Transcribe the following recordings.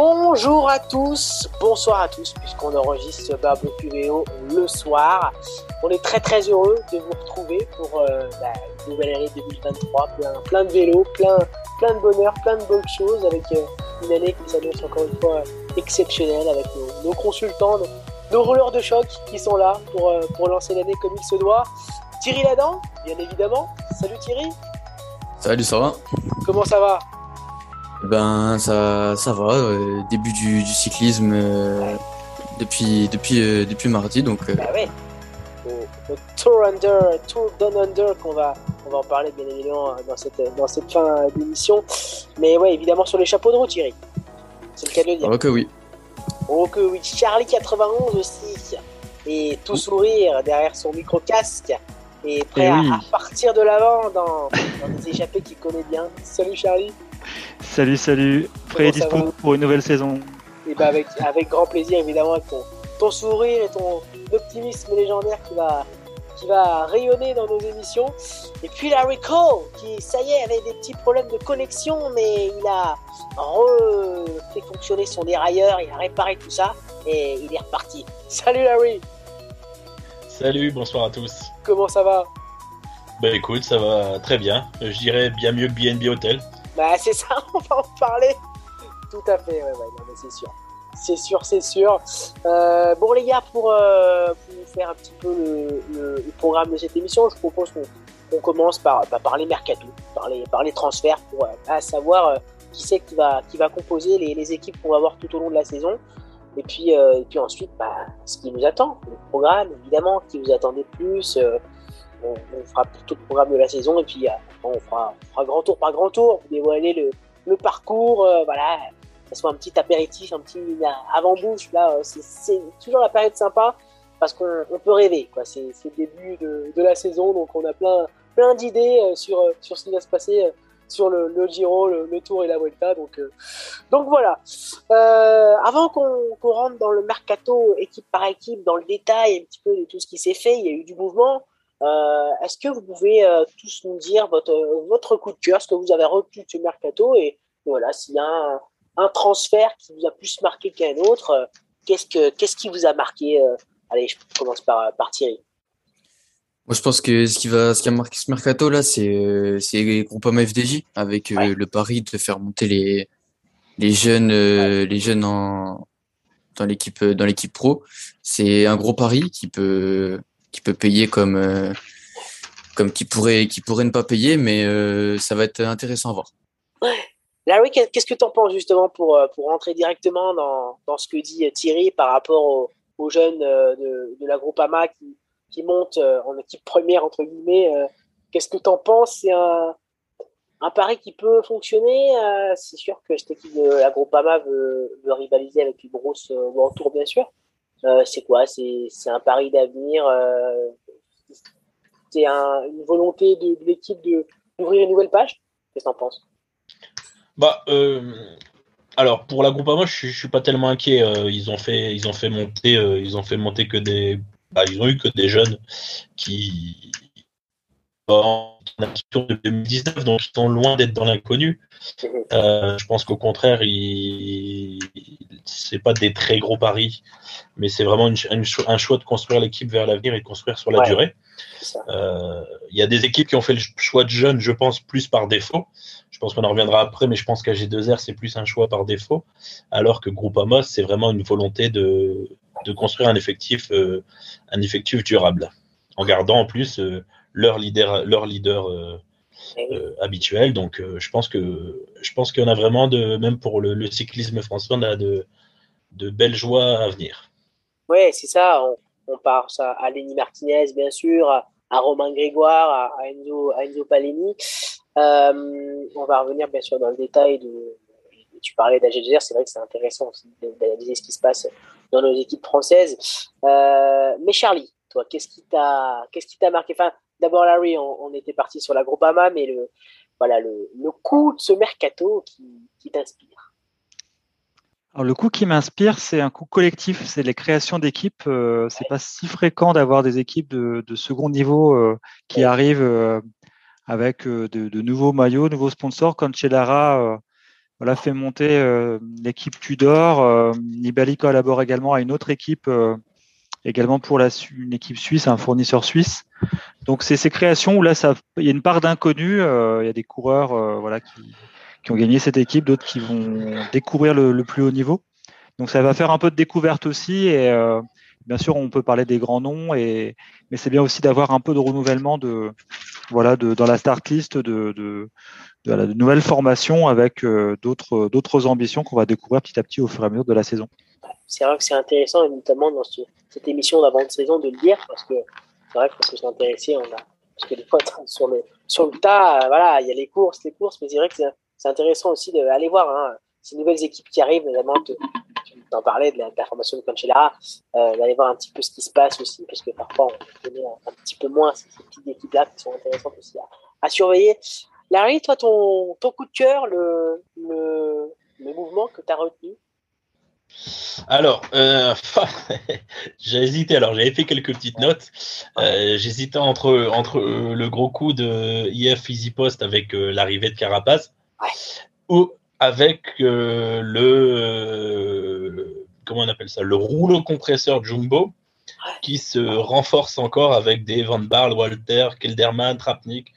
Bonjour à tous, bonsoir à tous, puisqu'on enregistre barbecue VO le soir. On est très très heureux de vous retrouver pour euh, la nouvelle année 2023. Plein, plein de vélos, plein, plein de bonheur, plein de bonnes choses, avec euh, une année qui s'annonce encore une fois exceptionnelle, avec nos, nos consultants, nos, nos, rouleurs de choc qui sont là pour, euh, pour lancer l'année comme il se doit. Thierry Ladan, bien évidemment. Salut Thierry. Salut, ça va? Comment ça va? Ben ça, ça va. euh, début du, du cyclisme euh, depuis depuis euh, depuis mardi, donc euh, Bah ouais. Au, au Tour Under, Tour Down Under qu'on va, on va en parler bien évidemment dans cette, dans cette fin d'émission. Mais ouais, évidemment sur les chapeaux de roue, Thierry. C'est le cas de le dire. ok oui. Oh que oui, Charlie 91 aussi. Et tout sourire derrière son micro-casque. Et prêt Eh à, oui. à partir de l'avant dans, dans des échappées qu'il connaît bien. Salut Charlie. Salut, salut. Prêt et dispo pour une nouvelle saison. Et bah avec, avec grand plaisir évidemment avec ton, ton sourire et ton optimisme légendaire qui va, qui va rayonner dans nos émissions. Et puis Larry Cole qui ça y est avait des petits problèmes de connexion mais il a refait fonctionner son dérailleur, il a réparé tout ça et il est reparti. Salut Larry, Salut, bonsoir à tous. comment ça va? Bah écoute, ça va très bien. Je dirais bien mieux que BNB Hotel. Bah c'est ça, on va en parler. Tout à fait, ouais, ouais, non, mais c'est sûr. C'est sûr, c'est sûr. Euh, bon les gars, pour, euh, faire un petit peu le, programme de cette émission, je propose qu'on commence par, bah, par les mercato, par les, par les transferts, pour euh, à savoir euh, qui c'est qui va, qui va composer les, équipes qu'on va voir tout au long de la saison. Et puis, et puis ensuite, bah, ce qui nous attend, le programme évidemment, qui vous attendez de plus. On, on fera tout le programme de la saison et puis euh, on fera, on fera grand tour par grand tour pour dévoiler le, le parcours, euh, voilà, que ce soit un petit apéritif, un petit avant-bouche, là, euh, c'est- toujours la période sympa parce qu'on on peut rêver, quoi. C'est le début de, de la saison, donc on a plein, plein d'idées euh, sur, sur ce qui va se passer sur le, le Giro, le, le Tour et la Vuelta, donc, euh, donc voilà. Euh, avant qu'on qu'on rentre dans le mercato équipe par équipe, dans le détail un petit peu de tout ce qui s'est fait, il y a eu du mouvement. Euh, Est-ce que vous pouvez euh, tous nous dire votre, votre coup de cœur, ce que vous avez retenu de ce mercato et voilà, s'il y a un, un transfert qui vous a plus marqué qu'un autre, euh, qu'est-ce que qu'est-ce qui vous a marqué euh, Allez, je commence par, par Thierry. Moi je pense que ce qui va ce qui a marqué ce mercato là, c'est euh, c'est Groupama FDJ avec Ouais. le pari de faire monter les les jeunes euh, les jeunes en dans l'équipe dans l'équipe pro. C'est un gros pari qui peut qui peut payer comme euh, comme qui pourrait qui pourrait ne pas payer, mais euh, ça va être intéressant à voir. Larry, qu'est- qu'est-ce que tu en penses justement pour, euh, pour rentrer directement dans, dans ce que dit Thierry par rapport aux, jeunes de, de la Groupama qui, qui montent en équipe première, entre guillemets Qu'est-ce que tu en penses? C'est un, un pari qui peut fonctionner C'est sûr que cette équipe de la Groupama veut, veut rivaliser avec une grosse Grand Tour, bien sûr. Euh, c'est quoi? C'est un pari d'avenir euh, C'est un, une volonté de, de l'équipe d'ouvrir une nouvelle page? Qu'est-ce que tu en penses? Bah, euh, alors pour la moi, je, je suis pas tellement inquiet. Ils ont fait, ils ont fait monter, ils ont fait monter que des, bah, ils ont eu que des jeunes qui en de 2019, donc ils sont loin d'être dans l'inconnu. Euh, je pense qu'au contraire, il... c'est pas des très gros paris, mais c'est vraiment une, une cho- un choix de construire l'équipe vers l'avenir et de construire sur la Ouais. durée. Euh, Il y a des équipes qui ont fait le choix de jeunes, je pense, plus par défaut. Je pense qu'on en reviendra après, mais je pense qu'AG2R, c'est plus un choix par défaut, alors que Groupama, c'est vraiment une volonté de, de construire un effectif, euh, un effectif durable, en gardant en plus leur leader, leur leader euh, euh, habituel. Donc, euh, je pense que je pense qu'on a vraiment de, même pour le, le cyclisme français, on a de, de belles joies à venir. Ouais, c'est ça. On, on pense à, Lenny Martinez, bien sûr, à, à Romain Grégoire, à, à Enzo, à Enzo Paleni. On va revenir, bien sûr, dans le détail de. Tu parlais d'AGGR, c'est vrai que c'est intéressant aussi d'analyser ce qui se passe dans nos équipes françaises. Euh, mais Charlie, toi, qu'est-ce qui t'a, qu'est-ce qui t'a marqué? Enfin, d'abord Larry, on, on était parti sur la Groupama, mais le, voilà, le, le coup de ce mercato qui, qui t'inspire. Alors, le coup qui m'inspire, c'est un coup collectif, c'est les créations d'équipes. Euh, c'est pas si fréquent d'avoir des équipes de, de second niveau euh, qui Ouais. arrivent euh, avec euh, de, de nouveaux maillots, nouveaux sponsors, euh, voilà, fait monter l'équipe Tudor. Nibali collabore également à une autre équipe également pour la, une équipe suisse, un fournisseur suisse. Donc c'est ces créations où là, il y a une part d'inconnu. il y a des coureurs, voilà, qui, ont gagné cette équipe, d'autres qui vont découvrir le, plus haut niveau. Donc ça va faire un peu de découverte aussi. Et bien sûr, on peut parler des grands noms, et, mais c'est bien aussi d'avoir un peu de renouvellement de, voilà, dans la start list de, nouvelles formations avec euh, d'autres, d'autres ambitions qu'on va découvrir petit à petit au fur et à mesure de la saison. C'est vrai que c'est intéressant, et notamment dans cette émission d'avant de saison, de le dire, parce que c'est vrai qu'on peut s'intéresser, on a, parce que des fois, sur le, sur le tas, euh, voilà, il y a les courses, les courses, mais c'est vrai que c'est intéressant aussi d'aller voir hein, ces nouvelles équipes qui arrivent, notamment t'en parlais de la, formation de Cancellara, euh, d'aller voir un petit peu ce qui se passe aussi, parce que parfois on connaît un, petit peu moins ces, petites équipes-là qui sont intéressantes aussi à, surveiller. Larry, toi, ton, ton coup de cœur, le, le, le mouvement que tu as retenu? Alors, euh, j'ai hésité. Alors, j'avais fait quelques petites notes. Euh, J'hésitais entre, entre euh, le gros coup de IF Easy Post avec euh, l'arrivée de Carapace ou avec le comment on appelle ça le rouleau compresseur Jumbo qui se renforce encore avec des Van Barl, Walter, Kelderman, Trapnik,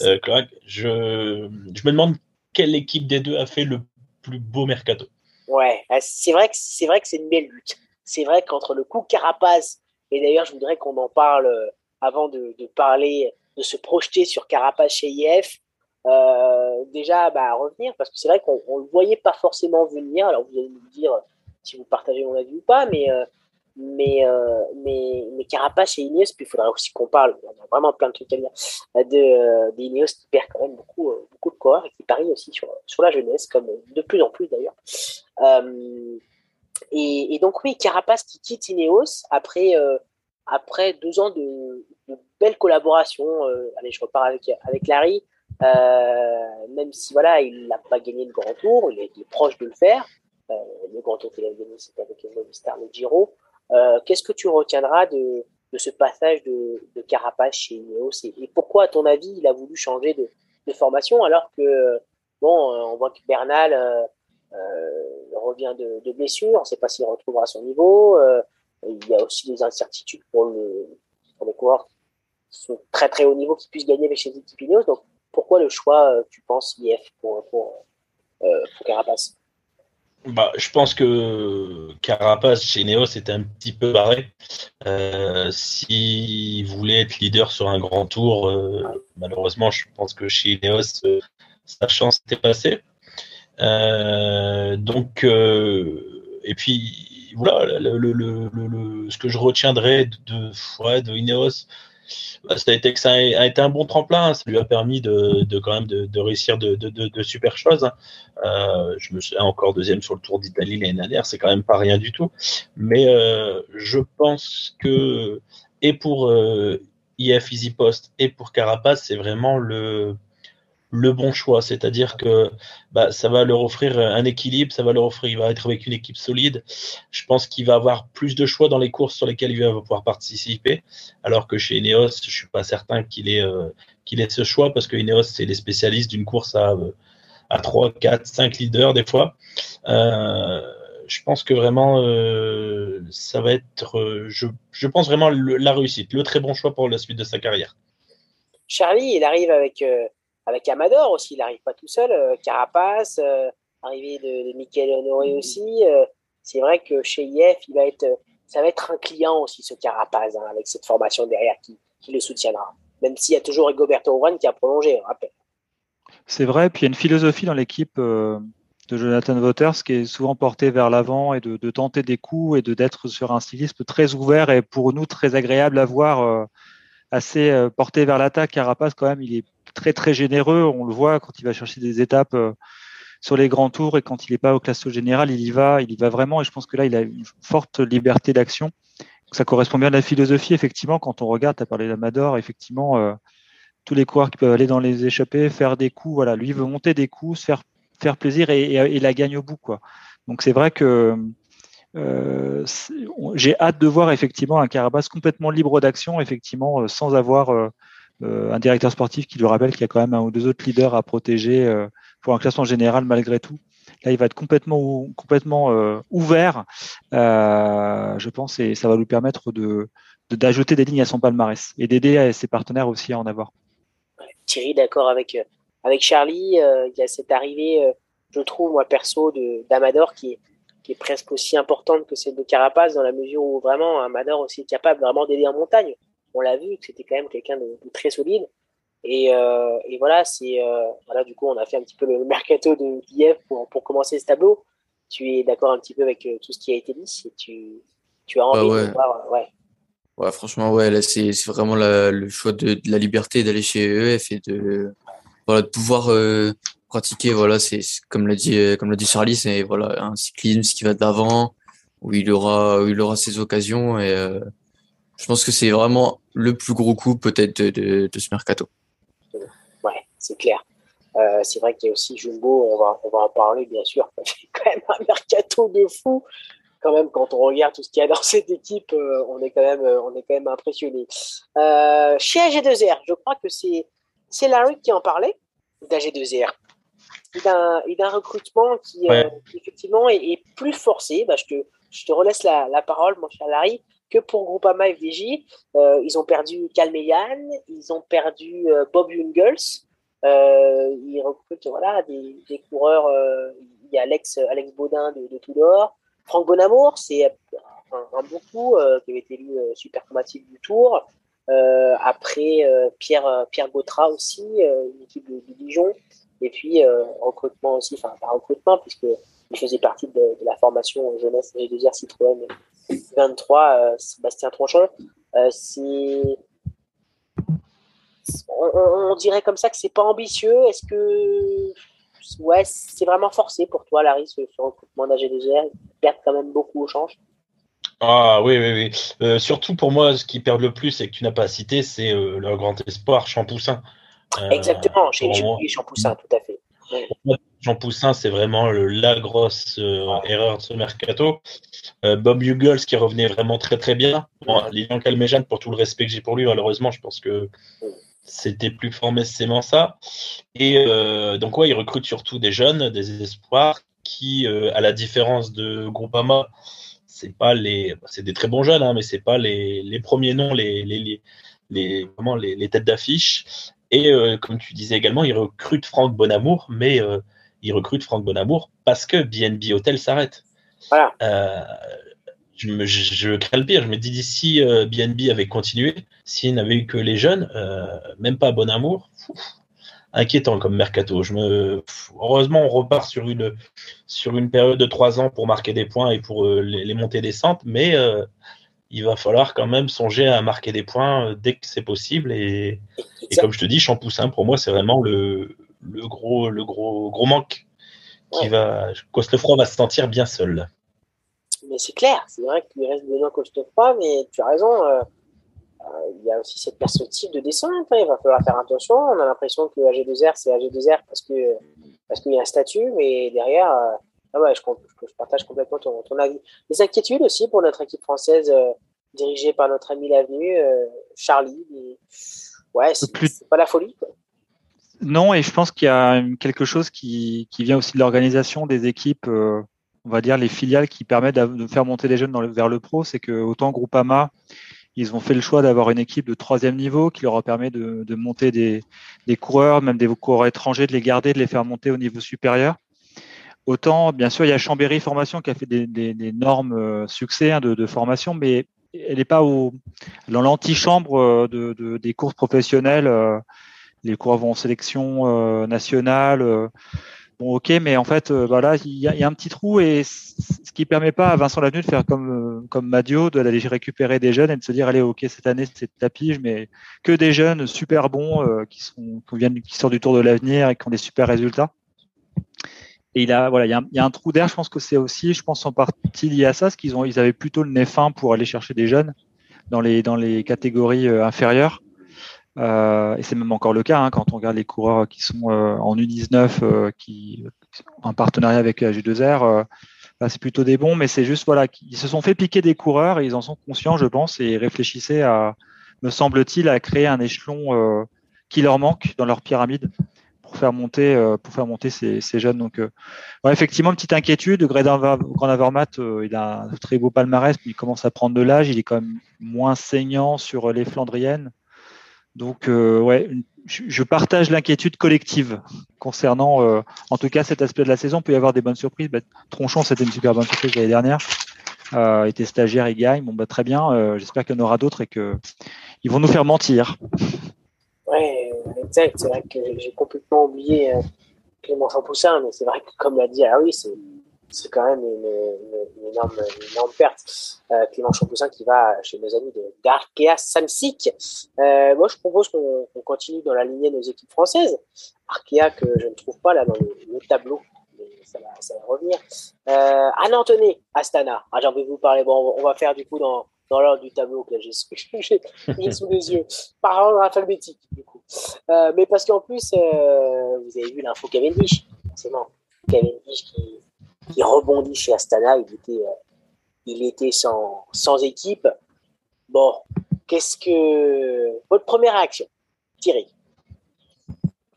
Je, je me demande quelle équipe des deux a fait le plus beau mercato. Ouais, euh, c'est vrai que c'est vrai que c'est une belle lutte. C'est vrai qu'entre le coup Carapace et d'ailleurs je voudrais qu'on en parle avant de, de, parler de se projeter sur Carapace chez IF. Euh, déjà bah, revenir parce que c'est vrai qu'on ne le voyait pas forcément venir. Alors vous allez nous dire si vous partagez mon avis ou pas, mais euh, mais, euh, mais, mais Carapace et Ineos, puis il faudrait aussi qu'on parle, on a vraiment plein de trucs à dire, de, d'Ineos qui perd quand même beaucoup, beaucoup de corps et qui parie aussi sur, sur la jeunesse, comme de plus en plus d'ailleurs. et, donc oui, Carapace qui quitte Ineos après, après deux ans de, de belles collaborations. allez, je repars avec, avec Larry. Euh, même si voilà, il n'a pas gagné le Grand Tour, il est, proche de le faire. Euh, le Grand Tour qu'il a gagné, c'était avec Movistar le Giro. Euh, qu'est-ce que tu retiendras de, de ce passage de, de Carapace chez Ineos et, pourquoi, à ton avis, il a voulu changer de, de formation alors que, bon, on voit que Bernal revient de, de, blessure, on ne sait pas s'il retrouvera son niveau. il y a aussi des incertitudes pour, le, pour les coureurs qui sont très très haut niveau qui puissent gagner avec chez Ineos. Donc, pourquoi le choix, euh, tu penses, IF pour, pour, euh, pour Carapace? Bah, je pense que Carapace chez Neos était un petit peu barré. Euh, S'il voulait être leader sur un grand tour, euh, malheureusement, je pense que chez Neos, euh, sa chance était passée. Donc, et puis, voilà, le, le, le, ce que je retiendrai de, de, de Ineos, bah, ça, a été, un bon tremplin. Ça lui a permis de, quand même de, réussir de, super choses. Hein. Euh, je me suis encore deuxième sur le Tour d'Italie l'année dernière. C'est quand même pas rien du tout. Mais euh, je pense que et pour euh, IF Easy Post et pour Carapace, c'est vraiment le le bon choix. C'est-à-dire que bah, ça va leur offrir un équilibre, ça va leur offrir, il va être avec une équipe solide. Je pense qu'il va avoir plus de choix dans les courses sur lesquelles il va pouvoir participer. Alors que chez Ineos, je suis pas certain qu'il ait, euh, ait ce choix parce que Ineos, c'est les spécialistes d'une course à, euh, à 3, 4, 5 leaders des fois. Euh, je pense que vraiment, ça va être, je, je, pense vraiment la réussite, le très bon choix pour la suite de sa carrière. Charlie, il arrive avec avec Amador aussi, il n'arrive pas tout seul. Euh, Carapace, euh, arrivé de, de Michael Honoré aussi. Euh, c'est vrai que chez IF, il va être, ça va être un client aussi, ce Carapace, hein, avec cette formation derrière qui, qui le soutiendra. Même s'il y a toujours Rigoberto Urán qui a prolongé, on rappelle. C'est vrai, puis il y a une philosophie dans l'équipe de Jonathan Waters qui est souvent portée vers l'avant et de, de, tenter des coups et de d'être sur un stylisme très ouvert et pour nous très agréable à voir, assez porté vers l'attaque. Carapace, quand même, il est très très généreux. On le voit quand il va chercher des étapes euh, sur les grands tours et quand il n'est pas au classement général, il y va, il y va vraiment. Et je pense que là, il a une forte liberté d'action. Ça correspond bien à la philosophie, effectivement. Quand on regarde, tu as parlé d'Amador, effectivement, euh, tous les coureurs qui peuvent aller dans les échappées, faire des coups, voilà, lui veut monter des coups, se faire faire plaisir et, et, et la gagne au bout, quoi. Donc c'est vrai que euh, j'ai hâte de voir effectivement un Carabas complètement libre d'action, effectivement, euh, sans avoir euh, un directeur sportif qui lui rappelle qu'il y a quand même un ou deux autres leaders à protéger pour un classement général malgré tout. Là, il va être complètement, complètement ouvert, je pense, et ça va lui permettre de d'ajouter des lignes à son palmarès et d'aider ses partenaires aussi à en avoir. Thierry, d'accord avec avec Charlie, il y a cette arrivée, je trouve moi perso, d'Amador qui est qui est presque aussi importante que celle de Carapace dans la mesure où vraiment Amador aussi est capable vraiment d'aider en montagne. On l'a vu que c'était quand même quelqu'un de, très solide. Et, euh, et voilà, c'est euh, voilà, du coup, on a fait un petit peu le mercato de d'IF pour, pour commencer ce tableau. Tu es d'accord un petit peu avec euh, tout ce qui a été dit et tu, tu as envie ouais. de voir, ouais. Ouais, franchement, ouais, là, c'est vraiment la, le choix de, de la liberté d'aller chez EF et de, voilà, de pouvoir euh, pratiquer. Voilà, c'est comme l'a dit, comme l'a dit Charlie, c'est voilà un cyclisme qui va d'avant, où il aura, où il aura ses occasions et euh, je pense que c'est vraiment le plus gros coup peut-être de, de, ce mercato c'est clair. Euh, c'est vrai qu'il y a aussi Jumbo, on va, on va en parler bien sûr. C'est quand même un mercato de fou. Quand même, quand on regarde tout ce qu'il y a dans cette équipe, euh, on est quand même, euh, on est quand même impressionné. chez AG2R, je crois que c'est Larry qui en parlait d'AG2R. Il d'un recrutement qui, effectivement est, plus forcé. Bah, je, te, je te relaisse la, la parole, mon cher Larry que pour Groupama FDJ. Euh, ils ont perdu Calmeyan, ils ont perdu Bob Jungels, euh, il recrute voilà, des, des coureurs. Euh, il y a Alex, Alex Baudin de, de Tudor. Franck Bonamour, c'est un, un, bon coup euh, qui avait été élu euh, super chromatique du Tour. Euh, après, Pierre, Pierre Gautra aussi, une équipe de, de, Dijon. Et puis, recrutement aussi, enfin, pas recrutement, puisque il faisait partie de, de la formation jeunesse et 2 Citroën 23, Sébastien Tronchon. c'est on, dirait comme ça que c'est pas ambitieux. Est-ce que c'est vraiment forcé pour toi, Larry, ce, ce recrutement d'AG2R Ils perdent quand même beaucoup au change. Ah oui, oui, oui. Euh, surtout pour moi, ce qui perd le plus et que tu n'as pas cité, c'est euh, leur grand espoir, Champoussin. Exactement, j'ai oublié Champoussin, tout à fait. Jean Poussin, c'est vraiment le, la grosse euh, erreur de ce mercato. Euh, Bob Hugels qui revenait vraiment très très bien. Bon, Lilian Calmejane, pour tout le respect que j'ai pour lui, malheureusement, je pense que c'était plus forcément ça. Et euh, donc, ouais, il recrute surtout des jeunes, des espoirs qui, à la différence de Groupama, c'est pas les, c'est des très bons jeunes, hein, mais c'est pas les, les, premiers noms, les, les, les, vraiment les, les têtes d'affiche. Et euh, comme tu disais également, il recrute Franck Bonamour, mais euh, il recrute Franck Bonamour parce que BNB Hotel s'arrête. Voilà. Euh, je, me, je, je, crains le pire. Je me dis d'ici euh, BNB avait continué, s'il n'avait eu que les jeunes, euh, même pas Bon Amour, inquiétant comme mercato. Je me, heureusement, on repart sur une, sur une période de trois ans pour marquer des points et pour euh, les, les montées descentes, mais euh, il va falloir quand même songer à marquer des points euh, dès que c'est possible. Et, et, comme je te dis, Champoussin, pour moi, c'est vraiment le, le gros, le gros, gros manque qui ouais. va, va se sentir bien seul mais c'est clair, c'est vrai qu'il reste te pas, mais tu as raison, euh, euh, il y a aussi cette perspective de descente, hein, il va falloir faire attention, on a l'impression que AG2R c'est AG2R parce que parce qu'il y a un statut, mais derrière, euh, ah ouais, je, je, partage complètement ton, ton, avis. Les inquiétudes aussi pour notre équipe française euh, dirigée par notre ami l'avenue, euh, Charlie, et, ouais, c'est plus... pas la folie. Quoi. Non, et je pense qu'il y a quelque chose qui, qui vient aussi de l'organisation des équipes euh, on va dire, les filiales qui permettent de faire monter les jeunes dans le, vers le pro, c'est que autant Groupama, ils ont fait le choix d'avoir une équipe de troisième niveau qui leur a permis de, de monter des, des, coureurs, même des coureurs étrangers, de les garder, de les faire monter au niveau supérieur. Autant, bien sûr, il y a Chambéry Formation qui a fait des, des, des énormes succès hein, de, de, formation, mais elle n'est pas au, dans l'antichambre de, de, des courses professionnelles. Les coureurs vont en sélection nationale bon ok mais en fait euh, voilà il y, y, a un petit trou et ce qui permet pas à Vincent Lavenu de faire comme euh, comme Madio d'aller récupérer des jeunes et de se dire allez ok cette année c'est tapis mais que des jeunes super bons euh, qui sont qui viennent qui sortent du Tour de l'avenir et qui ont des super résultats et il a voilà il y a un, trou d'air je pense que c'est aussi je pense en partie lié à ça parce qu'ils ont ils avaient plutôt le nez fin pour aller chercher des jeunes dans les dans les catégories euh, inférieures euh, et c'est même encore le cas hein, quand on regarde les coureurs qui sont euh, en U19, euh, qui un partenariat avec G2R. là, c'est plutôt des bons, mais c'est juste voilà, ils se sont fait piquer des coureurs et ils en sont conscients, je pense, et réfléchissaient à, me semble-t-il, à créer un échelon qui leur manque dans leur pyramide pour faire monter, pour faire monter ces, jeunes. Donc, effectivement, une petite inquiétude. Grand Avermat, il a un très beau palmarès, mais il commence à prendre de l'âge. Il est quand même moins saignant sur les Flandriennes. Donc, ouais, je partage l'inquiétude collective concernant, en tout cas, cet aspect de la saison. Il peut y avoir des bonnes surprises. Bah, Tronchon, c'était une super bonne surprise l'année dernière. Euh, était stagiaire, il gagne. Bon, bah, très bien. J'espère qu'il y en aura d'autres et que ils vont nous faire mentir. Ouais, exact. C'est vrai que j'ai complètement oublié euh, Clément Champoussin, mais c'est vrai que, comme l'a dit ah oui, c'est quand même une, énorme, perte. Euh, Clément Champoussin qui va chez nos amis d'Arkea Samsic. Euh, moi, je propose qu'on continue dans la lignée de nos équipes françaises. Arkea que je ne trouve pas là dans le, tableau, mais ça va, revenir. Euh, Anna Astana. Ah, J'ai envie de vous parler. Bon, on va faire du coup dans dans l'ordre du tableau que j'ai sous les yeux, par ordre alphabétique, du coup. Euh, mais parce qu'en plus, euh, vous avez vu l'info Cavendish, forcément. Cavendish qui, qui rebondit chez Astana, il était, euh, il était sans, sans équipe. Bon, qu'est-ce que. Votre première réaction, Thierry?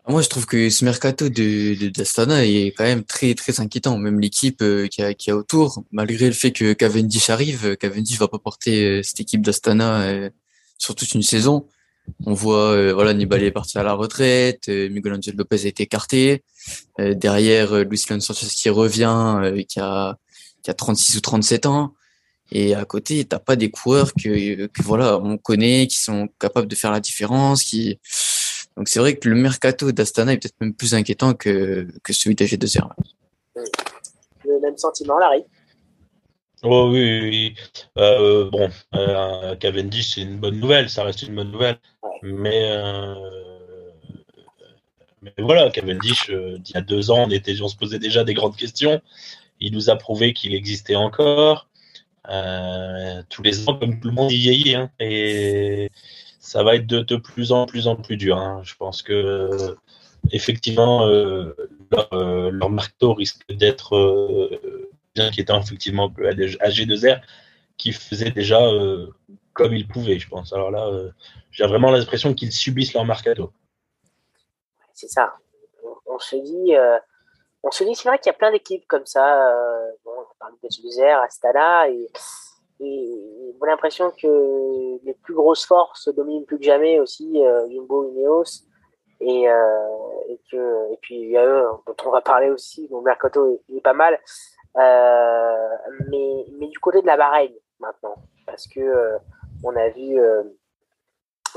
Moi, je trouve que ce mercato de d'Astana est quand même très très inquiétant. Même l'équipe euh, qui a, qui a autour, malgré le fait que Cavendish arrive, euh, Cavendish va pas porter euh, cette équipe d'Astana sur toute une saison. On voit, voilà, Nibali est parti à la retraite, Miguel Angel Lopez a été écarté. derrière, Luis Leon Sanchez qui revient, qui a qui a 36 ou 37 ans. Et à côté, t'as pas des coureurs que, que voilà, on connaît, qui sont capables de faire la différence, qui donc c'est vrai que le mercato d'Astana est peut-être même plus inquiétant que, que celui de 2 r Le même sentiment, Larry Oh oui, oui. Euh, bon, euh, Cavendish, c'est une bonne nouvelle, ça reste une bonne nouvelle. Mais, euh, mais voilà, Cavendish, euh, il y a deux ans, on, était, on se posait déjà des grandes questions. Il nous a prouvé qu'il existait encore. Euh, tous les ans, comme tout le monde, y vieillit. Hein, et ça va être de, plus en plus en plus dur. Hein. Je pense que effectivement euh, leur, marteau risque d'être euh, bien inquiétant effectivement à G2R qui faisait déjà euh, comme ils pouvaient, je pense. Alors là, j'ai vraiment l'impression qu'ils subissent leur mercato. C'est ça. On, se dit, on se dit, c'est vrai qu'il y a plein d'équipes comme ça. on parle de G2R, Astana et et j'ai l'impression que les plus grosses forces dominent plus que jamais aussi euh, Jumbo Ineos. Et, euh, et, que, et puis il y a eux dont on va parler aussi, mon Mercato est, pas mal. Euh, mais, mais du côté de la Bahreïn maintenant, parce que euh, on a vu euh,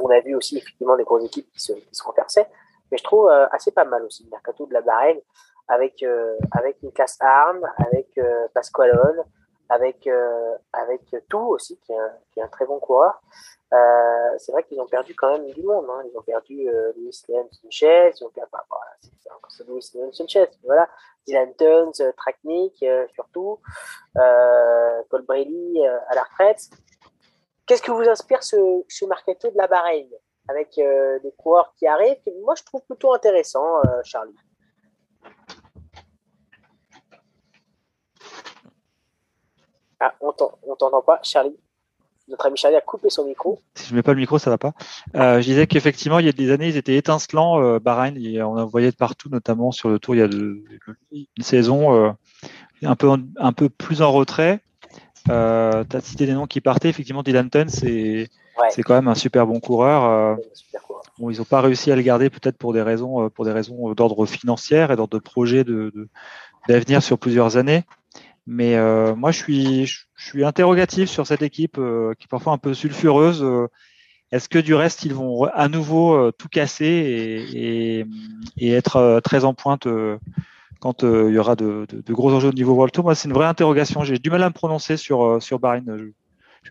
on a vu aussi effectivement des grosses équipes qui se, qui renversaient, mais je trouve assez pas mal aussi le Mercato de la Bahreïn avec avec une classe arme, avec Pasqualone, avec, euh, avec tout aussi, qui est, un, très bon coureur. Euh, c'est vrai qu'ils ont perdu quand même du monde. Hein. Ils ont perdu euh, Luis Leon Sanchez, ils ont bah, voilà, c'est Luis Leon Sanchez, voilà. Dylan Tuns, euh, Traknik, surtout, euh, Colbrelli à la retraite. Qu'est-ce que vous inspire ce, ce de la Bahreïn avec des coureurs qui arrivent Moi, je trouve plutôt intéressant, Charlie? Ah, on t'entend pas, Charlie. Notre ami Charlie a coupé son micro. Si je mets pas le micro, ça va pas. Euh, je disais qu'effectivement, il y a des années, ils étaient étincelants, euh, Bahreïn. on en voyait de partout, notamment sur le tour, il y a une saison euh, un, peu, un peu plus en retrait. Tu as cité des noms qui partaient. Effectivement, Dylan Tun, c'est quand même un super bon coureur. Bon, ils n'ont pas réussi à le garder, peut-être pour des raisons, pour des raisons d'ordre financier et d'ordre de projet de, d'avenir sur plusieurs années. Mais euh, moi, je suis, je suis interrogatif sur cette équipe euh, qui est parfois un peu sulfureuse. Euh, est-ce que du reste, ils vont à nouveau tout casser et, et, et être très en pointe quand il y aura de, de, de, gros enjeux au niveau World Tour? Moi, c'est une vraie interrogation. J'ai du mal à me prononcer sur, sur Bahreïn.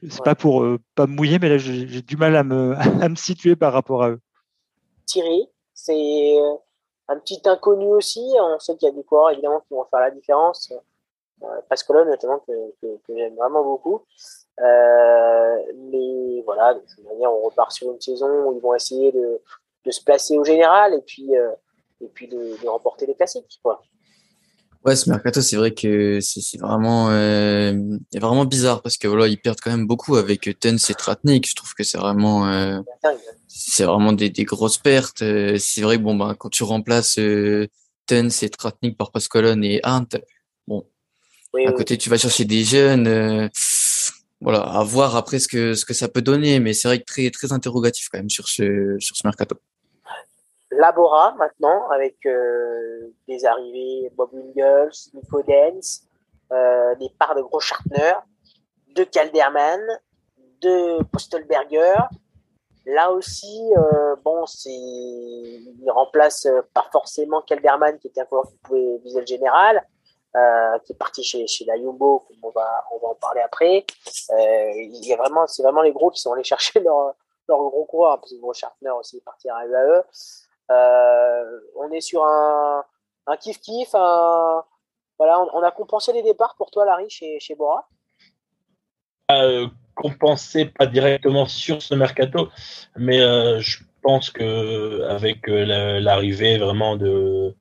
C'est pas pour pas me mouiller, mais là, j'ai du mal à me, à me situer par rapport à eux. Thierry, c'est un petit inconnu aussi. On sait qu'il y a des coureurs évidemment qui vont faire la différence. Euh, Pascolo notamment que, que, que j'aime vraiment beaucoup. Euh, mais voilà, de toute manière, on repart sur une saison où ils vont essayer de, de se placer au général et puis, euh, et puis de, de remporter les classiques. Quoi. Ouais, ce mercato, c'est vrai que c'est vraiment, euh, vraiment bizarre parce que voilà, ils perdent quand même beaucoup avec Tens et Tratnik. Je trouve que c'est vraiment, euh, c'est vraiment des, des, grosses pertes. Euh, c'est vrai que bon, bah, quand tu remplaces euh, Tens et Tratnik par Pascalon et Arndt, bon, à côté, tu vas chercher des jeunes. Euh, voilà, à voir après ce que, ce que ça peut donner, mais c'est vrai que très, très interrogatif quand même sur ce, sur ce mercato. Labora maintenant avec euh, des arrivées Bob Wingles, Nico Dance, euh, des parts de gros Schartner, de Calderman, de Postelberger. Là aussi, euh, bon, c'est il remplace pas forcément Calderman qui était un joueur qui pouvait viser le général, qui est parti chez chez la Yumbo, on va on va en parler après. il y a vraiment c'est vraiment les gros qui sont allés chercher leur leur gros coureur parce que gros Schartner aussi est parti à eux. Euh, on est sur un, un kiff kiff. Un... Voilà, on, a compensé les départs pour toi, Larry, chez, chez Bora. Euh, compensé pas directement sur ce mercato, mais euh, je pense que avec l'arrivée vraiment de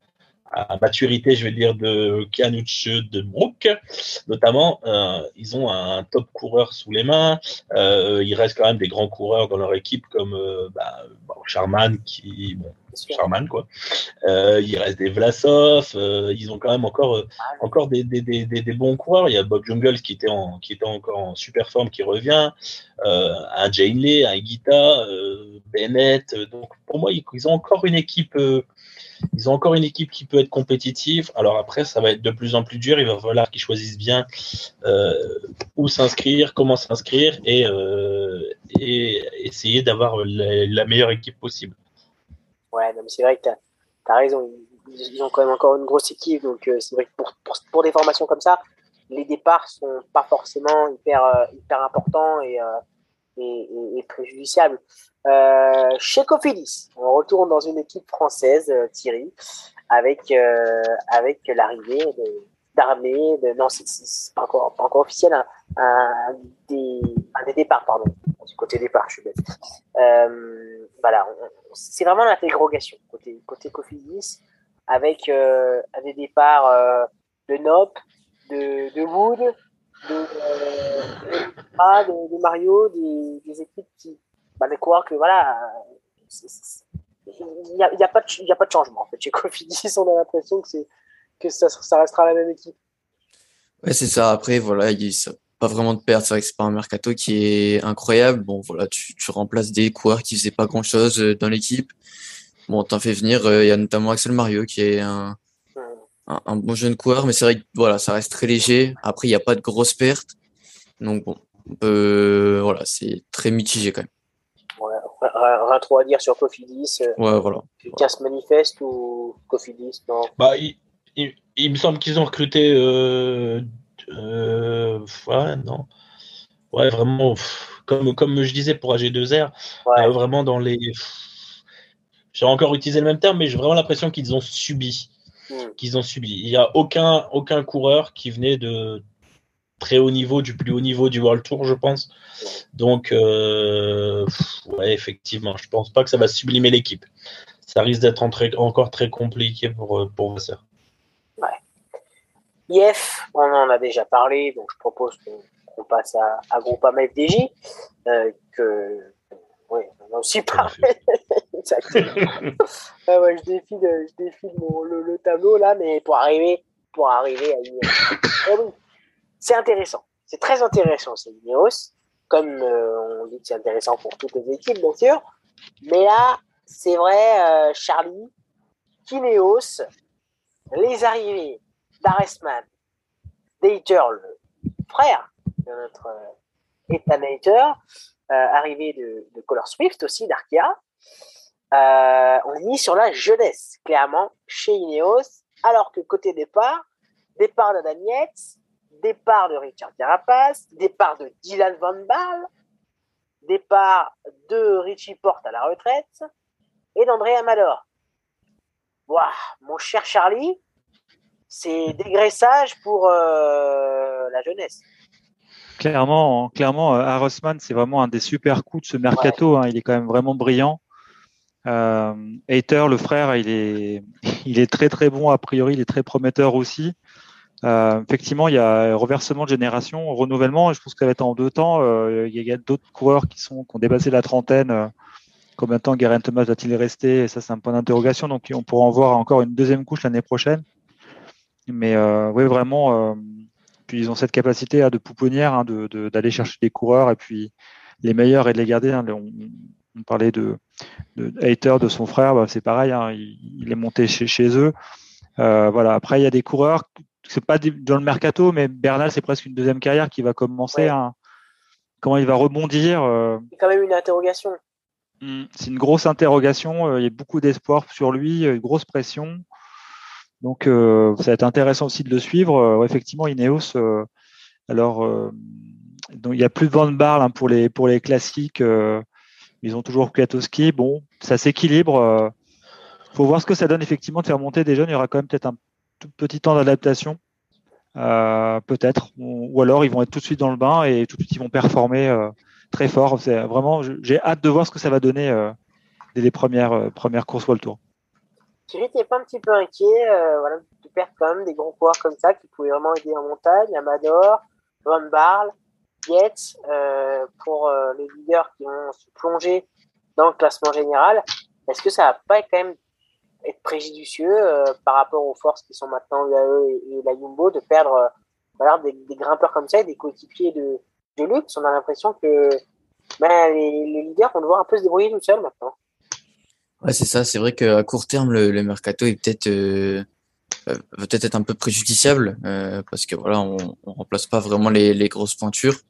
à maturité, je vais dire, de Kianuch de Brook, notamment, ils ont un top coureur sous les mains. il reste quand même des grands coureurs dans leur équipe comme bah, Charman qui, bon, Charman quoi. Euh, il reste des Vlasov, euh, ils ont quand même encore, euh, encore des, des, des, des, bons coureurs. Il y a Bob Jungles qui était, en, qui encore en super forme qui revient, un Jane Lee, un Guita, Bennett. Donc pour moi, ils, ont encore une équipe. ils ont encore une équipe qui peut être compétitive. Alors après, ça va être de plus en plus dur. Il va falloir qu'ils choisissent bien où s'inscrire, comment s'inscrire et, et essayer d'avoir la, meilleure équipe possible. Ouais, mais c'est vrai que tu as, raison. Ils, ont quand même encore une grosse équipe. Donc, euh, c'est vrai que pour, pour, des formations comme ça, les départs sont pas forcément hyper, euh, hyper importants et, euh, et, préjudiciables. chez Cofidis, on retourne dans une équipe française, Thierry, avec, avec l'arrivée de, non, c'est pas encore, pas encore officiel, un, un, des, un des départs, pardon, du côté départ, je suis bête. voilà, c'est vraiment l'interrogation côté, côté Cofidis avec euh, des départs euh, de Nop, de, de Wood, de, euh, de, Mario, des, des, équipes qui, bah, des coureurs que voilà, il n'y a, y a, pas de, y a pas de changement en fait. Chez Cofidis, on a l'impression que, c'est, que ça, ça restera la même équipe. Ouais, c'est ça. Après, voilà, il, ça, pas vraiment de perte. C'est vrai que c'est pas un mercato qui est incroyable. Bon, voilà, tu, tu remplaces des coureurs qui faisaient pas grand chose euh, dans l'équipe. Bon, t'en fais venir. Euh, il y a notamment Axel Mario qui est un, un, bon jeune coureur, mais c'est vrai que voilà, ça reste très léger. Après, il n'y a pas de grosses pertes. Donc bon, on peut, voilà, c'est très mitigé quand même. Ouais, rien trop à dire sur Cofidis. Euh, ouais, voilà. Quelqu'un se manifeste ou Cofidis, non? Bah, il, il, me semble qu'ils ont recruté euh, ouais, non. Ouais, vraiment, comme, comme je disais pour AG2R, euh, vraiment dans les. J'ai encore utilisé le même terme, mais j'ai vraiment l'impression qu'ils ont subi. Hmm. Qu'ils ont subi. Il n'y a aucun, aucun coureur qui venait de très haut niveau, du plus haut niveau du World Tour, je pense. Donc, euh, ouais, effectivement, je pense pas que ça va sublimer l'équipe. Ça risque d'être encore très compliqué pour, pour Vasseur. IF, on en a déjà parlé, donc je propose qu'on passe à, à Groupama FDJ, euh, que oui, on a aussi parlé. ah ouais, je défile, je défile mon, le, le, tableau là, mais pour arriver, pour arriver à IF. Eh oui, c'est intéressant, c'est très intéressant, c'est Ineos, comme euh, on dit que c'est intéressant pour toutes les équipes, bien sûr. Mais là, c'est vrai, euh, Charlie, Kineos, les arrivées Daresman, Dater, le frère de notre euh, Ethan Dater, euh, arrivé de, Color Swift aussi, d'Arkea. Euh, on est mis sur la jeunesse, clairement, chez Ineos, alors que côté départ, départ de Yates, départ de Richard Carapace, départ de Dylan Van Baal, départ de Richie Porte à la retraite et d'André Amador. Wow, mon cher Charlie, c'est dégraissage pour euh, la jeunesse. Clairement, clairement, euh, c'est vraiment un des super coups de ce mercato. Hein. il est quand même vraiment brillant. Euh, Hater, le frère, il est, il est très très bon a priori, il est très prometteur aussi. Euh, effectivement, il y a reversement de génération, renouvellement. Je pense que en deux temps. Il y a d'autres coureurs qui sont ont dépassé la trentaine. Combien de temps Guerin Thomas va-t-il rester? Ça, c'est un point d'interrogation. Donc, on pourra en voir encore une deuxième couche l'année prochaine. Mais euh, oui, vraiment. Euh, puis ils ont cette capacité hein, de pouponnière hein, d'aller de, d'aller chercher des coureurs et puis les meilleurs et de les garder. Hein. On, on, parlait de, de Hater, de son frère, bah, c'est pareil. Hein, il, il, est monté chez, chez eux. Euh, voilà. Après, il y a des coureurs c'est pas dans le mercato, mais Bernal, c'est presque une deuxième carrière qui va commencer. Ouais. À, comment il va rebondir euh... C'est quand même une interrogation. Hmm, c'est une grosse interrogation. Euh, il y a beaucoup d'espoir sur lui, une grosse pression. Donc, euh, ça va être intéressant aussi de le suivre. Euh, effectivement, Ineos, euh, alors, donc, il y a plus de Van Barle hein, pour, les, pour les classiques. ils ont toujours Kwiatkowski. Bon, ça s'équilibre. Il faut voir ce que ça donne effectivement de faire monter des jeunes. Il y aura quand même peut-être un tout petit temps d'adaptation, peut-être, ou, alors ils vont être tout de suite dans le bain et tout de suite ils vont performer très fort. C'est vraiment, j'ai hâte de voir ce que ça va donner dès les premières premières courses World Tour. Thierry, t'es pas un petit peu inquiet, euh, voilà, de perdre quand même des gros coureurs comme ça qui pouvaient vraiment aider en montagne, Amador, Van Barle, Yates, euh, pour les leaders qui vont se plonger dans le classement général. Est-ce que ça va pas quand même être préjudicieux euh, par rapport aux forces qui sont maintenant UAE et, et la Jumbo de perdre euh, voilà, des, des, grimpeurs comme ça et des coéquipiers de, de luxe. On a l'impression que ben, les, les, leaders vont devoir un peu se débrouiller tout seuls maintenant. Ouais, c'est ça. C'est vrai qu'à court terme, le, le mercato est peut-être euh, peut-être être un peu préjudiciable euh, parce que voilà, on, on remplace pas vraiment les, les grosses pointures.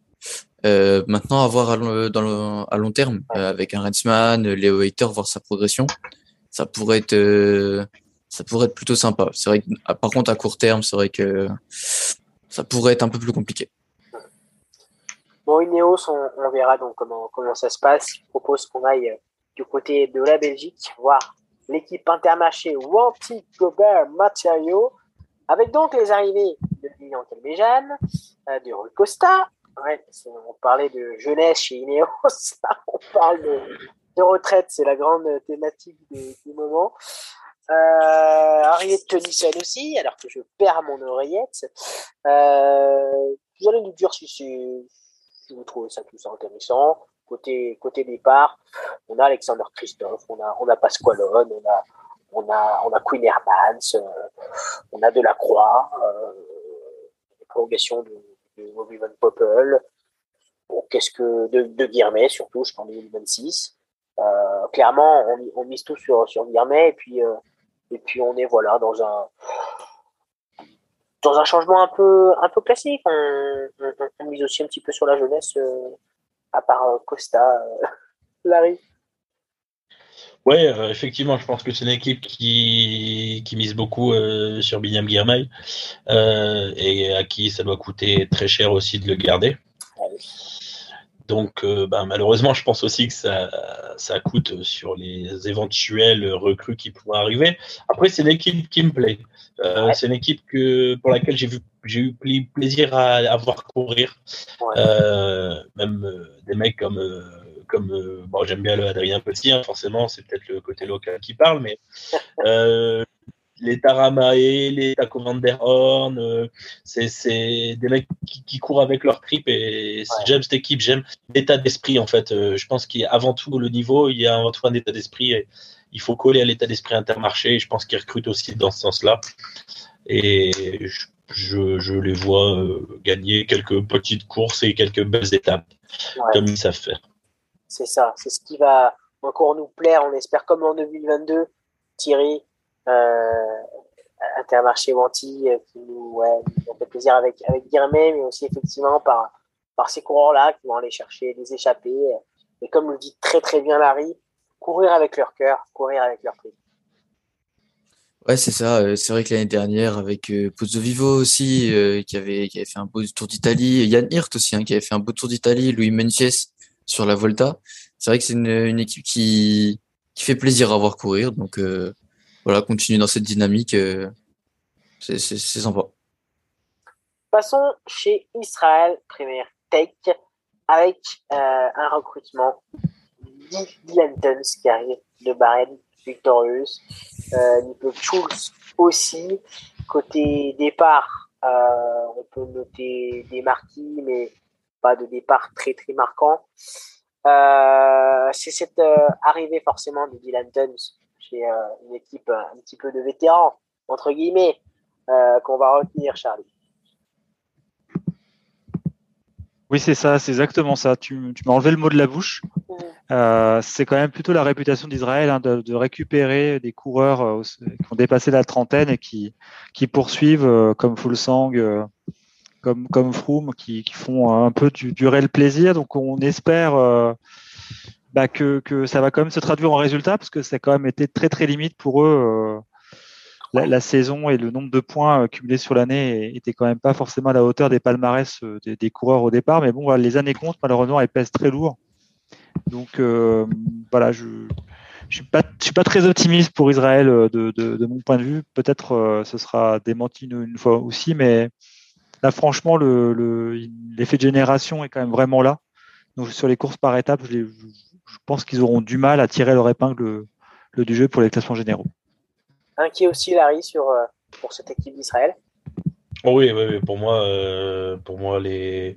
Euh, maintenant, à voir à long, dans le, à long terme ouais. avec un Rensman, Léo Hater, voir sa progression ça pourrait être euh, ça pourrait être plutôt sympa. C'est vrai que ah, par contre à court terme, c'est vrai que ça pourrait être un peu plus compliqué. Bon, Ineos, on, on verra donc comment comment ça se passe. Je propose qu'on aille du côté de la Belgique voir l'équipe intermarché Wanty Gobert Materiaux avec donc les arrivées de Lilian Kelbejan, euh, de Rui Costa. On parlait de jeunesse chez Ineos, on parle de, retraite, c'est la grande thématique du, moment. Euh, Henriette Tennyson aussi, alors que je perds mon oreillette. Euh, vous allez nous dire si vous trouvez ça tout ça intéressant. Côté, côté départ, on a Alexander Christophe, on a, on a Pasqualone, on a, on a, on a Queen Hermans, euh, on a Delacroix, euh, prolongation de, de Bobby Van Poppel. Qu'est-ce que, de, de Guillermet surtout, je pense 2026. Euh, clairement, on, mise tout sur sur Guillermet et puis euh, et puis on est voilà dans un dans un changement un peu un peu classique. On mise aussi un petit peu sur la jeunesse, euh, à part Costa, Larry. Ouais, euh, effectivement, je pense que c'est une équipe qui, qui mise beaucoup euh, sur Binyam euh, et à qui ça doit coûter très cher aussi de le garder. Donc, euh, ben, malheureusement, je pense aussi que ça, ça coûte sur les éventuels recrues qui pourraient arriver. Après, c'est une équipe qui me plaît. Euh, ouais. C'est une équipe que, pour laquelle j'ai eu plaisir à, à voir courir. Ouais. Euh, même des mecs comme comme bon, j'aime bien le Adrien Petit, hein, forcément, c'est peut-être le côté local qui parle, mais les Taramae, les Taco Van der Horn, euh, c'est des mecs qui, qui, courent avec leur trip et ouais. j'aime cette équipe, j'aime l'état d'esprit en fait. Euh, je pense qu'il y a avant tout le niveau, il y a avant tout un état d'esprit et il faut coller à l'état d'esprit intermarché et je pense qu'ils recrutent aussi dans ce sens-là. Et je, je, je, les vois euh, gagner quelques petites courses et quelques belles étapes ouais. comme ils savent faire. C'est ça, c'est ce qui va encore nous plaire, on espère comme en 2022, Thierry, Intermarché Wanty euh, qui nous, nous fait plaisir avec avec mais aussi effectivement par par ces coureurs-là qui vont aller chercher des échappées. Et comme le dit très très bien Larry, courir avec leur cœur, courir avec leur prix. Ouais, c'est ça. Euh, c'est vrai que l'année dernière, avec euh, Pozzo Vivo aussi, euh, qui avait qui avait fait un beau tour d'Italie, Yann Hirt aussi, hein, qui avait fait un beau tour d'Italie, Louis Menciès sur la Volta. C'est vrai que c'est une, une équipe qui qui fait plaisir à voir courir. Donc euh, voilà, continuer dans cette dynamique, euh, c'est sympa. Passons chez Israël Premier Tech avec euh, un recrutement Dylan Tuns qui arrive de Bahreïn victorieuse. Euh, Nico Schulz aussi. Côté départ, euh, on peut noter des marquis, mais pas de départ très très marquant. C'est cette arrivée forcément de Dylan Tuns chez euh, une équipe un petit peu de vétérans, entre guillemets, euh, qu'on va retenir, Charlie. Oui, c'est ça, c'est exactement ça. Tu, tu m'as enlevé le mot de la bouche. Euh, c'est quand même plutôt la réputation d'Israël hein, de, de, récupérer des coureurs euh, qui ont dépassé la trentaine et qui, qui poursuivent euh, comme Fulsang, euh, comme, comme Froome, qui, qui, font un peu du, durer le plaisir. Donc on espère euh, bah, que, ça va quand même se traduire en résultat parce que ça a quand même été très très limite pour eux. La, la, saison et le nombre de points cumulés sur l'année était quand même pas forcément à la hauteur des palmarès des, des coureurs au départ. Mais bon, voilà, les années comptent, malheureusement, elles pèsent très lourd. Donc euh, voilà, je je suis pas suis pas très optimiste pour Israël de, de, mon point de vue. Peut-être euh, ce sera démenti une, fois aussi, mais là franchement le l'effet le, de génération est quand même vraiment là. Donc sur les courses par étapes, je, je pense qu'ils auront du mal à tirer leur épingle le, du jeu pour les classements généraux. Inquiet aussi Larry sur euh, pour cette équipe d'Israël. Oh oui, oui, oui, pour moi, euh, pour moi, les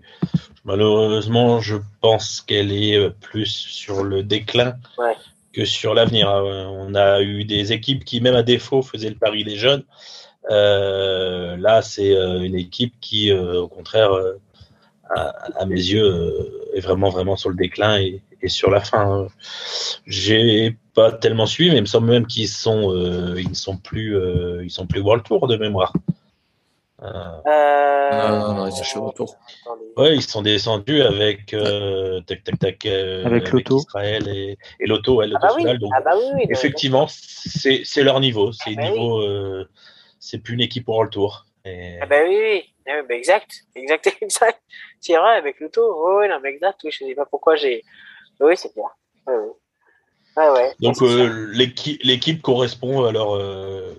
malheureusement, je pense qu'elle est plus sur le déclin ouais. que sur l'avenir. On a eu des équipes qui, même à défaut, faisaient le pari des jeunes. Euh, là, c'est une équipe qui, euh, au contraire, à, à, mes yeux, est vraiment, vraiment sur le déclin et, et sur la fin. J'ai pas tellement suivi, mais il me semble même qu'ils sont, ils ne sont plus, ils sont plus World Tour de mémoire. Euh... Non, non, non, ils sont retour. Ouais, ils sont descendus avec euh, tac tac tac euh, avec, avec l'auto Israël et, et l'auto, ouais, ah bah oui. donc ah bah oui, effectivement, c'est leur niveau, c'est ah bah niveau, oui. euh, c'est plus une équipe pour le tour. Et... Ah bah oui, oui, ah bah exact, exact, exact. C'est vrai avec l'auto, oui, non, mais exact. Oui, je sais pas pourquoi j'ai. Oui, c'est clair. Oui, oui. Ouais, ouais. Donc euh, l'équipe correspond à leur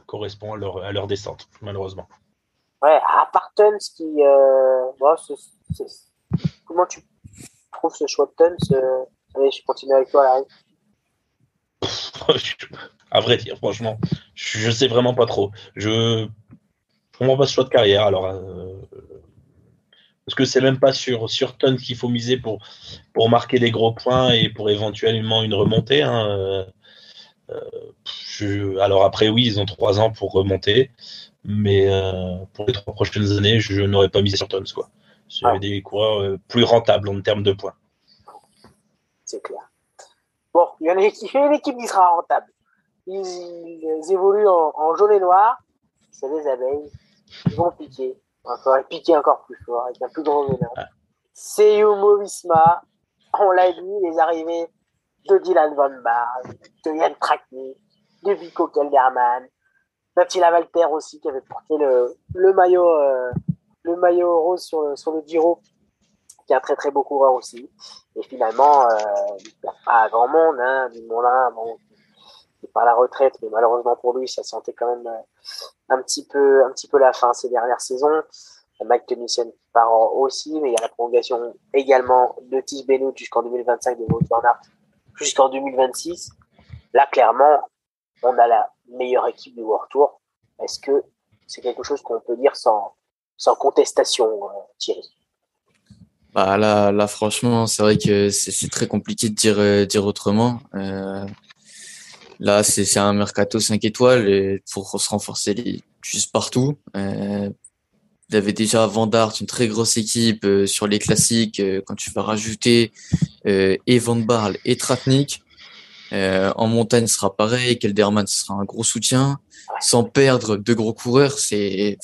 correspond à leur à leur descente, malheureusement. Ouais, à part Tuns qui. Euh, bon, c est, c est... Comment tu trouves ce choix de Tuns euh... Allez, je continue avec toi, Larry. à vrai dire, franchement, je, je sais vraiment pas trop. Je comprends pas ce choix de carrière. Alors, euh... parce que c'est même pas sur sur Tuns qu'il faut miser pour pour marquer des gros points et pour éventuellement une remontée. Hein. Euh, je... alors après, oui, ils ont trois ans pour remonter mais euh, pour les trois prochaines années, je n'aurais pas misé sur Tons. Quoi. C'est ah. des coureurs plus rentables en termes de points. C'est clair. Bon, il y en a une équipe qui sera rentable. Ils, ils évoluent en, en, jaune et noir. C'est les abeilles. Ils vont piquer. Il faudrait piquer encore plus fort, avec un plus grand venin. Ah. C'est Yumo Visma. On l'a dit, les arrivées de Dylan Van Bar, de Yann Trakni, de Vico Kelderman, Attila Valter aussi qui avait porté le, le maillot euh, le maillot rose sur le, sur le Giro qui est un très très beau coureur aussi et finalement euh, il n'y a pas grand monde hein, du Moulin bon il n'est pas la retraite mais malheureusement pour lui ça sentait quand même euh, un petit peu un petit peu la fin ces dernières saisons Mike Tennyson part aussi mais il y a la prolongation également de Tige Benoît jusqu'en 2025 de Wout van jusqu'en 2026 là clairement on a la meilleure équipe du World Tour. Est-ce que c'est quelque chose qu'on peut dire sans, sans contestation, euh, Thierry? Bah là, là, franchement, c'est vrai que c'est très compliqué de dire, euh, dire autrement. Euh, là, c'est un mercato 5 étoiles pour se renforcer juste partout. Euh, il avait déjà Vandart, une très grosse équipe euh, sur les classiques. Euh, quand tu vas rajouter et Van Barl et Tratnik, euh, en montagne, ce sera pareil. Kelderman, ce sera un gros soutien. Sans perdre de gros coureurs, c'est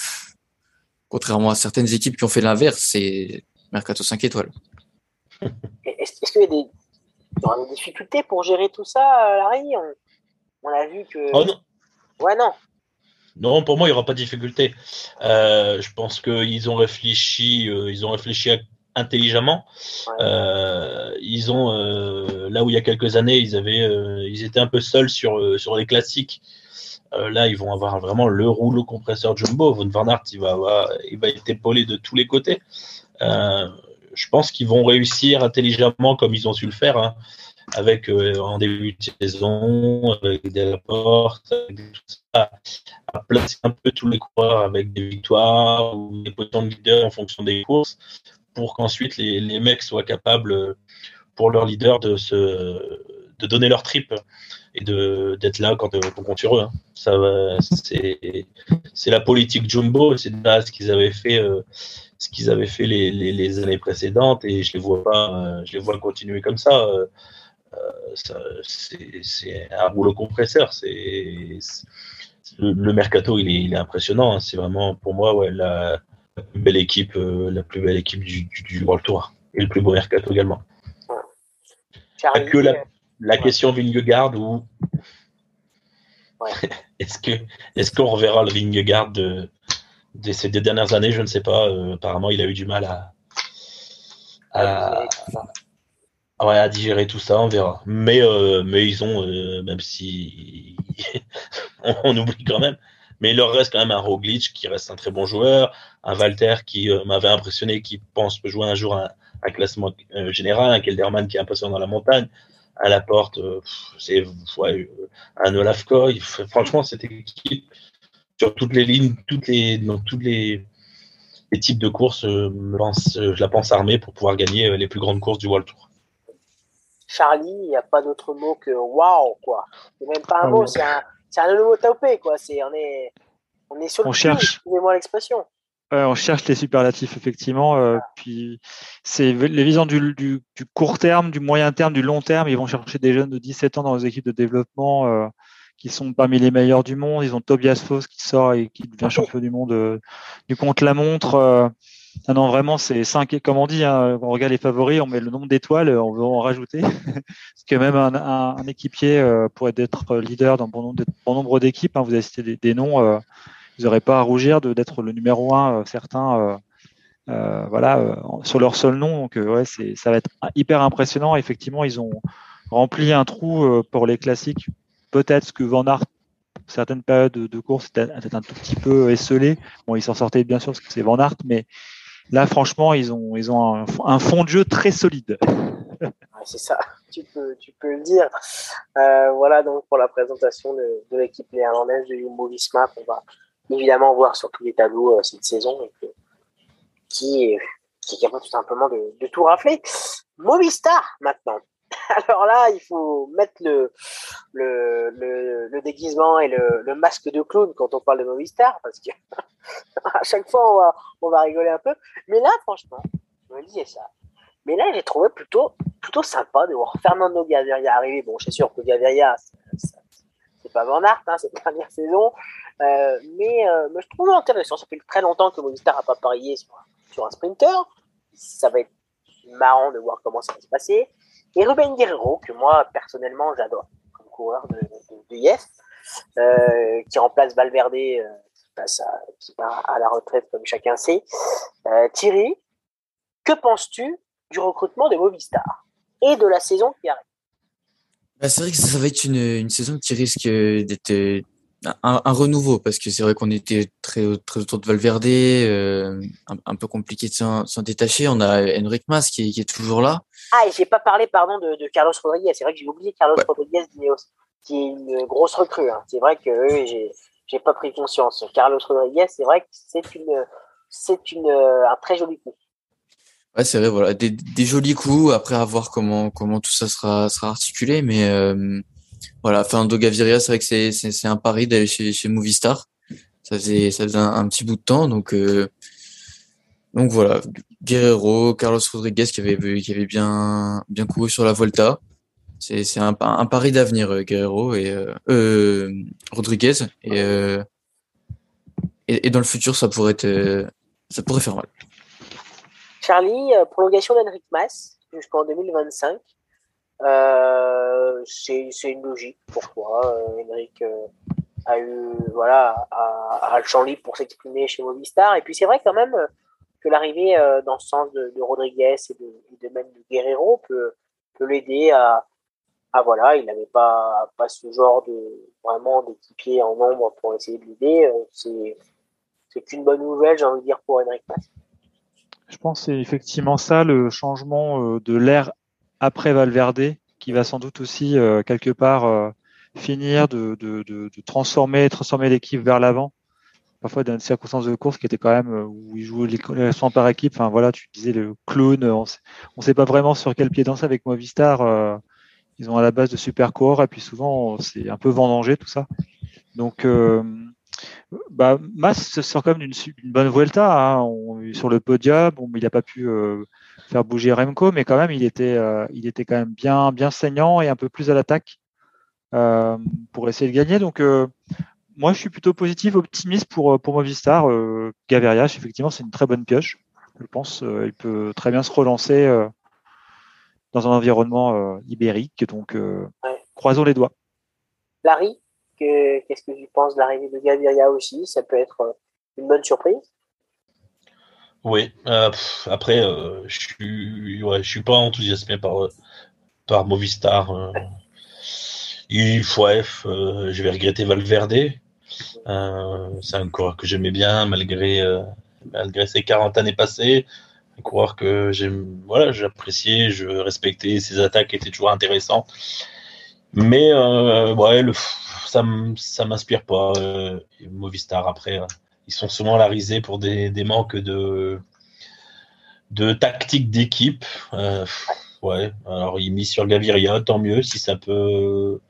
contrairement à certaines équipes qui ont fait l'inverse, c'est mercato 5 étoiles. Est-ce est qu'il y a des... difficultés pour gérer tout ça, euh, Larry? On, a vu que. Oh non. Ouais, non. Non, pour moi, il n'y aura pas de difficulté. Euh, je pense qu'ils ont réfléchi, euh, ils ont réfléchi intelligemment. Ouais. Euh, ils ont là où il y a quelques années, ils avaient, ils étaient un peu seuls sur sur les classiques. Là, ils vont avoir vraiment le rouleau compresseur jumbo. Von Van Aert, il va avoir, il va être épaulé de tous les côtés. je pense qu'ils vont réussir intelligemment comme ils ont su le faire. Hein. Avec en début de saison, avec des rapports, avec à placer un peu tous les coureurs avec des victoires ou des positions de leader en fonction des courses, pour qu'ensuite les, les mecs soient capables pour leur leader de se de donner leur trip et d'être là quand on compte sur eux. Hein. C'est la politique Jumbo, c'est ce qu'ils avaient fait euh, ce qu'ils avaient fait les, les, années précédentes et je les vois pas euh, je les vois continuer comme ça. Euh, c'est un rouleau compresseur. C'est le, mercato, il est, il est impressionnant. Hein. C'est vraiment pour moi ouais, la, la, plus belle équipe, la plus belle équipe du, du, du World Tour et le plus beau mercato également. Pas que la, la question Vingegaard ou est-ce que est-ce qu'on reverra le Vingegaard de, de ces deux dernières années? Je ne sais pas. Euh, apparemment, il a eu du mal à à, digérer tout ça. On verra. Mais euh, mais ils ont euh, même si on, oublie quand même. Mais il leur reste quand même un Roglic qui reste un très bon joueur, un Walter qui m'avait impressionné, qui pense jouer un jour un, un classement général, un Kelderman qui est impressionnant dans la montagne, à la porte, euh, c'est ouais, un Olaf Koy. Franchement, cette équipe, sur toutes les lignes, toutes les, dans tous les, les types de courses, euh, je la pense armée pour pouvoir gagner euh, les plus grandes courses du World Tour. Charlie, il n'y a pas d'autre mot que waouh, quoi. C'est même pas un ah mot, c'est un, c'est un onomatopée, quoi. C'est, on est, on est sur le on cherche. Excusez-moi l'expression on cherche les superlatifs, effectivement. Euh, puis c'est les visions du, du, court terme, du moyen terme, du long terme. Ils vont chercher des jeunes de 17 ans dans les équipes de développement euh, qui sont parmi les meilleurs du monde. Ils ont Tobias Foss qui sort et qui devient champion du monde euh, du contre-la-montre. Ah non, vraiment, c'est 5, comme on dit, hein, on regarde les favoris, on met le nombre d'étoiles, on veut en rajouter. Parce que même un, équipier pourrait être leader dans bon nombre, bon nombre d'équipes. Hein, vous avez cité des, noms ils n'auraient pas à rougir d'être le numéro un, euh, certains, euh, euh, voilà, sur leur seul nom. Donc, ouais, ça va être hyper impressionnant. Effectivement, ils ont rempli un trou pour les classiques. Peut-être que Van Aert, certaines périodes de, course, était un tout petit peu esselé. Bon, ils s'en sortaient bien sûr parce que c'est Van Aert, mais là, franchement, ils ont, un, fond de jeu très solide. c'est ça, tu peux, le dire. voilà donc pour la présentation de, l'équipe néerlandaise de Jumbo Visma qu'on va évidemment voir sur tous les tableaux euh, cette saison qui, qui est capable tout simplement de, de tout rafler. Movistar maintenant. Alors là, il faut mettre le, le, le, déguisement et le, masque de clown quand on parle de Movistar, parce que à chaque fois, on va, on va rigoler un peu. Mais là, franchement, je me disais ça. Mais là, j'ai trouvé plutôt, plutôt sympa de voir Fernando Gaviria arriver. Bon, suis sûr que Gaviria, c'est pas Van Aert, hein, cette dernière saison. Euh, mais, euh, mais, je trouve intéressant. Ça fait très longtemps que Movistar n'a pas parié sur, sur, un sprinter. Ça va être marrant de voir comment ça va se passer. Et Ruben Guerrero, que moi, personnellement, j'adore comme coureur de, de, euh, qui remplace Valverde, euh, qui, passe à la retraite, comme chacun sait. Euh, Thierry, que penses-tu du recrutement de Movistar et de la saison qui arrive? Bah, C'est vrai que ça va être une, une saison qui risque d'être un, un, renouveau parce que c'est vrai qu'on était très très autour de Valverde, euh, un, peu compliqué de s'en détacher. On a Enric Mas qui est, qui est toujours là. Ah et j'ai pas parlé pardon de, de Carlos Rodriguez. C'est vrai que j'ai oublié Carlos Rodriguez qui est une grosse recrue. Hein. C'est vrai que j'ai j'ai pas pris conscience. Carlos Rodriguez, c'est vrai que c'est une c'est une un très joli coup. Ouais, c'est vrai, voilà, des, des jolis coups. Après, à voir comment comment tout ça sera sera articulé, mais euh, voilà, Fernando Gaviria, c'est vrai que c'est, c'est, c'est un pari d'aller chez, chez Movistar. Ça faisait, ça faisait un, petit bout de temps, donc, euh, donc voilà. Guerrero, Carlos Rodriguez qui avait, qui avait bien, bien couru sur la Volta. C'est, c'est un, un pari d'avenir, euh, Guerrero et euh, Rodriguez. Et, et, et, dans le futur, ça pourrait être, ça pourrait faire mal. Charlie, prolongation d'Henrik Mas jusqu'en 2025. Euh, c'est une logique. Pourquoi euh, Henrik euh, a eu voilà a, le champ libre pour s'exprimer chez Movistar. Et puis c'est vrai quand même que l'arrivée dans ce sens de, Rodriguez et de, même de Guerrero peut peut l'aider à, à voilà il n'avait pas pas ce genre de vraiment d'équipier en nombre pour essayer de l'aider. C'est qu'une bonne nouvelle j'ai envie de dire pour Henrik Mas je pense que c'est effectivement ça le changement de l'ère après Valverde, qui va sans doute aussi quelque part finir de, de, de, de, transformer, transformer l'équipe vers l'avant. Parfois dans une circonstance de course qui était quand même où il jouait les, les par équipe. Enfin voilà, tu disais le clown. On ne sait pas vraiment sur quel pied danser avec Movistar. ils ont à la base de super coureurs et puis souvent c'est un peu vendangé tout ça. Donc bah, Mas sort quand même d'une bonne Vuelta hein. on, sur le podium. Bon, il n'a pas pu euh, faire bouger Remco, mais quand même, il était, euh, il était quand même bien, bien saignant et un peu plus à l'attaque euh, pour essayer de gagner. Donc, moi, je suis plutôt positif, optimiste pour, pour Movistar. Gaveriach, effectivement, c'est une très bonne pioche. Je pense il peut très bien se relancer dans un environnement ibérique. Donc, croisons les doigts. Larry Qu'est-ce que tu penses de l'arrivée de Gaviria aussi? Ça peut être euh, une bonne surprise Oui. Euh, après, euh, je suis, ouais, suis pas enthousiasmé par par Movistar. il faut, je vais regretter Valverde. c'est un coureur que j'aimais bien malgré malgré ses 40 années passées. Un coureur que j'aime, voilà, j'appréciais, je respectais. Ses attaques étaient toujours intéressantes. Mais ouais, ça ça m'inspire pas. Euh, Movistar, après, euh, ils sont souvent la risée pour des, manques de, de tactique d'équipe. Euh, ouais, alors il mise sur Gaviria, tant mieux si ça peut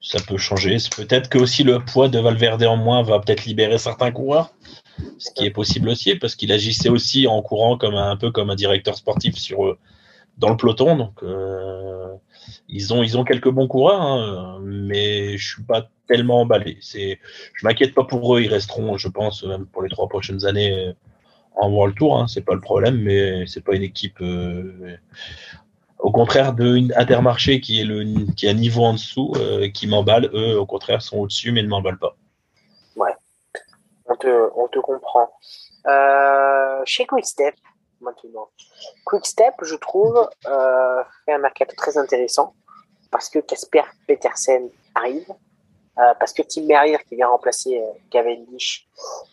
ça peut changer. Peut-être que aussi le poids de Valverde en moins va peut-être libérer certains coureurs, ce qui est possible aussi parce qu'il agissait aussi en courant comme un, peu comme un directeur sportif sur dans le peloton. Donc ils ont, ils ont quelques bons coureurs, hein, mais je suis pas tellement emballé. C'est, je m'inquiète pas pour eux. Ils resteront, je pense, même pour les trois prochaines années en World Tour. Hein, c'est pas le problème, mais c'est pas une équipe. Euh, au contraire de Intermarché qui est le qui est un niveau en dessous, euh, qui m'emballe. Eux, au contraire, sont au-dessus, mais ne m'emballent pas. Ouais, on te, on te comprend. Euh, chez Quickstep, maintenant. Quickstep, je trouve, euh, fait un mercato très intéressant parce que Casper Petersen arrive, euh, parce que Tim Merrier, qui vient remplacer euh, Cavendish,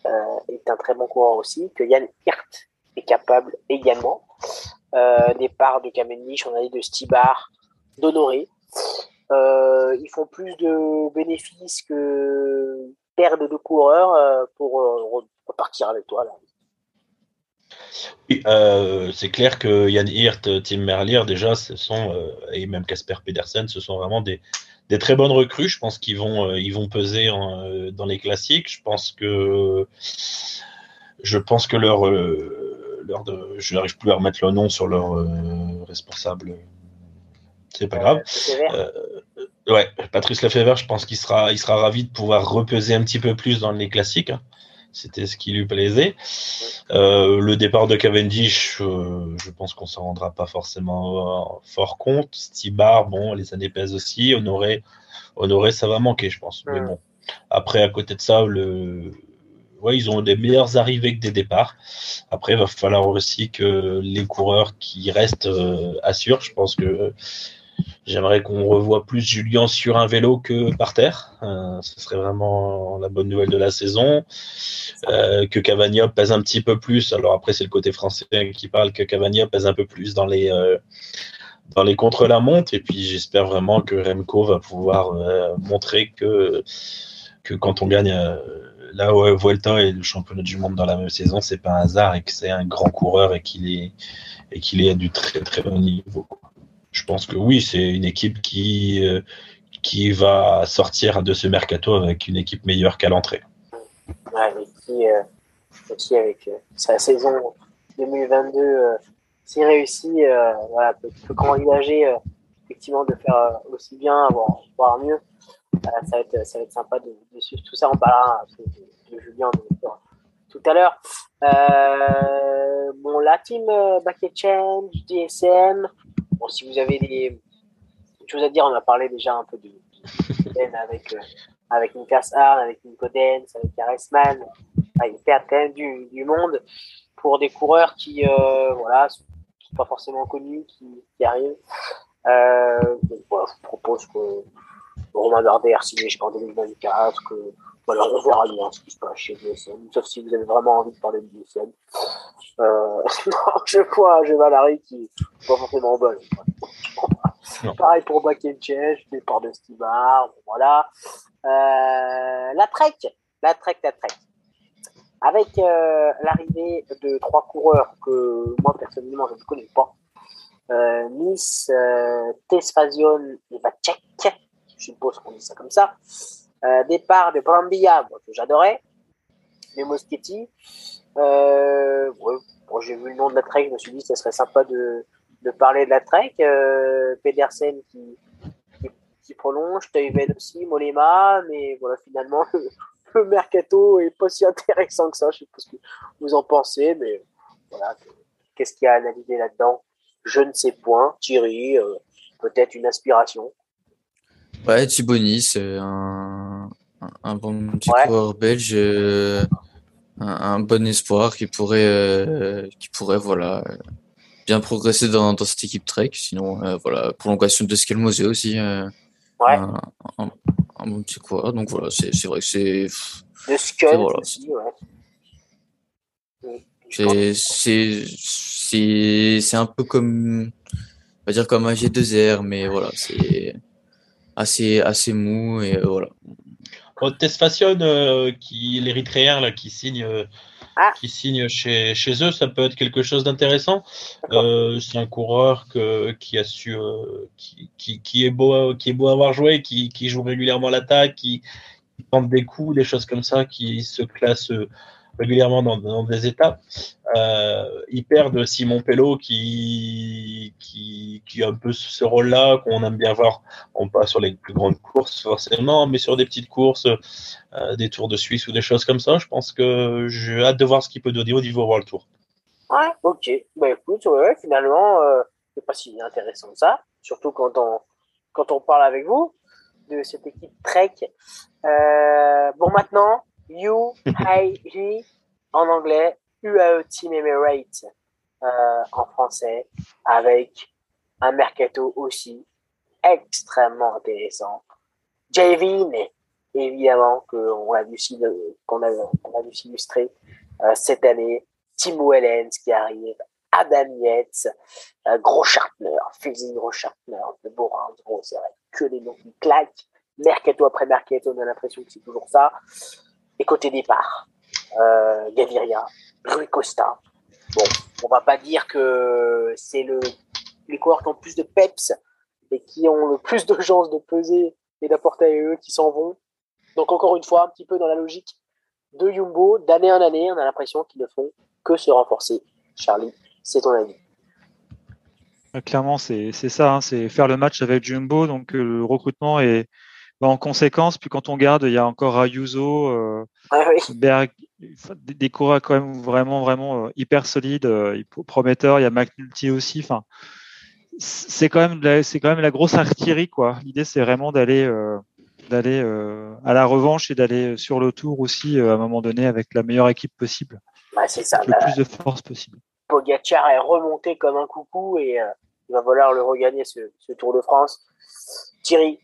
euh, est un très bon coureur aussi, que Yann Hirt est capable également. Départ de Cavendish, on a dit de Stibar, d'Honoré. Ils font plus de bénéfices que perte de coureurs pour repartir avec toi là, euh, c'est clair que Yann Hirt, Tim Merlier, déjà, ce sont, euh, et même Casper Pedersen, ce sont vraiment des, des, très bonnes recrues. Je pense qu'ils vont, euh, ils vont peser dans les classiques. Je pense que, je pense que leur, leur de, je n'arrive plus à remettre le nom sur leur responsable. C'est pas grave. ouais, Patrice Lefebvre, je pense qu'il sera, il sera ravi de pouvoir repeser un petit peu plus dans les classiques. C'était ce qui lui plaisait. Euh, le départ de Cavendish, euh, je pense qu'on s'en rendra pas forcément euh, fort compte. Stibar, bon, les années pèsent aussi. Honoré, Honoré, ça va manquer, je pense. Mais bon, après, à côté de ça, le, ouais, ils ont des meilleures arrivées que des départs. Après, il va falloir aussi que les coureurs qui restent assurent. Je pense que J'aimerais qu'on revoie plus Julien sur un vélo que par terre. Euh, ce serait vraiment la bonne nouvelle de la saison. Euh, que Cavagna pèse un petit peu plus. Alors après, c'est le côté français qui parle que Cavagna pèse un peu plus dans les euh, dans les contre-la-montre. Et puis j'espère vraiment que Remco va pouvoir montrer que que quand on gagne où Vuelta et le championnat du monde dans la même saison, c'est pas un hasard et que c'est un grand coureur et qu'il est et qu'il est à du très très bon niveau je pense que oui, c'est une équipe qui, euh, qui va sortir de ce mercato avec une équipe meilleure qu'à l'entrée. Ouais, et qui, euh, aussi avec euh, sa saison 2022, s'il réussit, voilà, peut, peut envisager effectivement de faire aussi bien, voire, mieux. ça, va être, ça va être sympa de, suivre tout ça. On parlera de, de Julien tout à l'heure. bon, la team Bucket Change, DSM, Bon, si vous avez des, choses à dire, on a parlé déjà un peu de, de avec, euh, avec Nikas Arn, avec Nico Dens, avec perd quand même du, du, monde pour des coureurs qui, euh, voilà, sont pas forcément connus, qui, qui arrivent. Euh, donc, voilà, je vous propose que Romain Bardet a signé jusqu'en 2024, que voilà, on verra bien ce qui se passe chez DSM, sauf si vous avez vraiment envie de parler de DSM. Euh, je vois, je vois Larry qui n'est pas forcément bonne. Pareil pour Bakenchesh, départ de Stibar, voilà. Euh, la Trek, la Trek, la Trek. Avec euh, l'arrivée de trois coureurs que moi personnellement je ne connais pas, euh, Nice, Tesfazion et Vacek, je suppose qu'on dit ça comme ça. Euh, départ de Brambilla, que j'adorais, mais Moschetti. Euh, bon, j'ai vu le nom de la Trek, je me suis dit que ce serait sympa de, de parler de la Trek. Euh, Pedersen qui, qui, prolonge, Teuven aussi, Molema, mais voilà, finalement, le, mercato est pas si intéressant que ça. Je sais pas ce que vous en pensez, mais voilà, qu'est-ce qu'il y a à analyser là-dedans? Je ne sais point. Thierry, peut-être une aspiration. Ouais, Thiboni, c'est un, un, bon petit Ouais. coureur belge, euh, un, un bon espoir qui pourrait, euh, qui pourrait, voilà, bien progresser dans, dans cette équipe Trek. Sinon, euh, voilà, prolongation de Skelmosé aussi, euh, Ouais. un, un, un bon petit coureur. Donc voilà, c'est vrai que c'est, De Skull voilà. aussi, ouais. C'est un peu comme, on va dire comme un G2R, mais voilà, c'est assez, assez mou et euh, voilà. Bon, Tesfacion, euh, qui l'Érythréen là, qui signe, euh, Ah. qui signe chez, chez eux, ça peut être quelque chose d'intéressant. Euh, c'est un coureur que, qui a su, euh, qui, qui, qui est beau, qui est beau à avoir joué, qui, qui joue régulièrement l'attaque, qui, qui tente des coups, des choses comme ça, qui se classe euh, régulièrement dans, des étapes. Euh, il perd de Simon Pello qui, qui, a un peu ce rôle-là qu'on aime bien voir, on pas sur les plus grandes courses forcément, mais sur des petites courses, euh, des tours de Suisse ou des choses comme ça. Je pense que j'ai hâte de voir ce qu'il peut donner au niveau World Tour. Ouais, ok. Bah écoute, finalement, euh, c'est pas si intéressant que ça. Surtout quand on, quand on parle avec vous de cette équipe Trek. Euh, bon, maintenant, UAE en anglais, UAE Team Emirates euh, en français, avec un mercato aussi extrêmement intéressant. Javin, évidemment, qu'on a s'il- qu'on a, qu'on a vu s'illustrer euh, cette année. Timo Wellens qui arrive, Adam Yates, euh, Gros Chartner, Félix Gros Chartner, de Borin, gros, c'est vrai, que des noms qui claquent. Mercato après mercato, on a l'impression que c'est toujours ça. Et côté départ, euh, Gaviria, Rui Costa. Bon, on va pas dire que c'est le, les coureurs qui ont le plus de peps et qui ont le plus de chances de peser et d'apporter à eux qui s'en vont. Donc encore une fois, un petit peu dans la logique de Jumbo, d'année en année, on a l'impression qu'ils ne font que se renforcer. Charlie, c'est ton avis. Euh, Clairement, c'est c'est ça, hein, c'est faire le match avec Jumbo. Donc euh, le recrutement est bah, en conséquence. Puis quand on garde, il y a encore Ayuso, euh, Ah oui, Berg, des, coureurs quand même vraiment vraiment euh, hyper solides, euh, prometteurs. Il y a McNulty aussi. Enfin, c'est quand même la- c'est quand même la grosse artillerie quoi. L'idée c'est vraiment d'aller euh, d'aller euh, à la revanche et d'aller sur le tour aussi à un moment donné avec la meilleure équipe possible, bah, c'est ça. avec le Bah, plus de force possible. Pogacar est remonté comme un coucou et il va falloir le regagner ce, ce Tour de France. Thierry,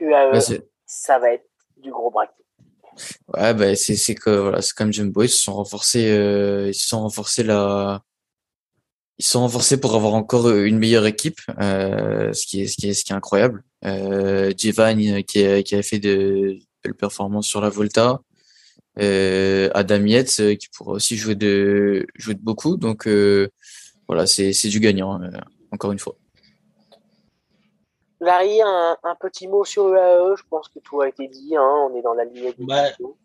UAE, Ouais, c'est- ça va être du gros braquet. Ouais, bah, c'est, c'est que, voilà, c'est comme Jumbo, ils se sont renforcés, euh, ils se sont renforcés la, ils se sont renforcés pour avoir encore une meilleure équipe, euh, ce qui est, ce qui est, ce qui est incroyable. Euh, Giovanni, qui a, qui a fait de belles performances sur la Volta. Euh, Adam Yates, euh, qui pourra aussi jouer de, jouer de beaucoup. Donc, euh, voilà, c'est, c'est du gagnant, euh, encore une fois. Larry, un, un petit mot sur UAE, je pense que tout a été dit, hein, on est dans la ligne vidéo.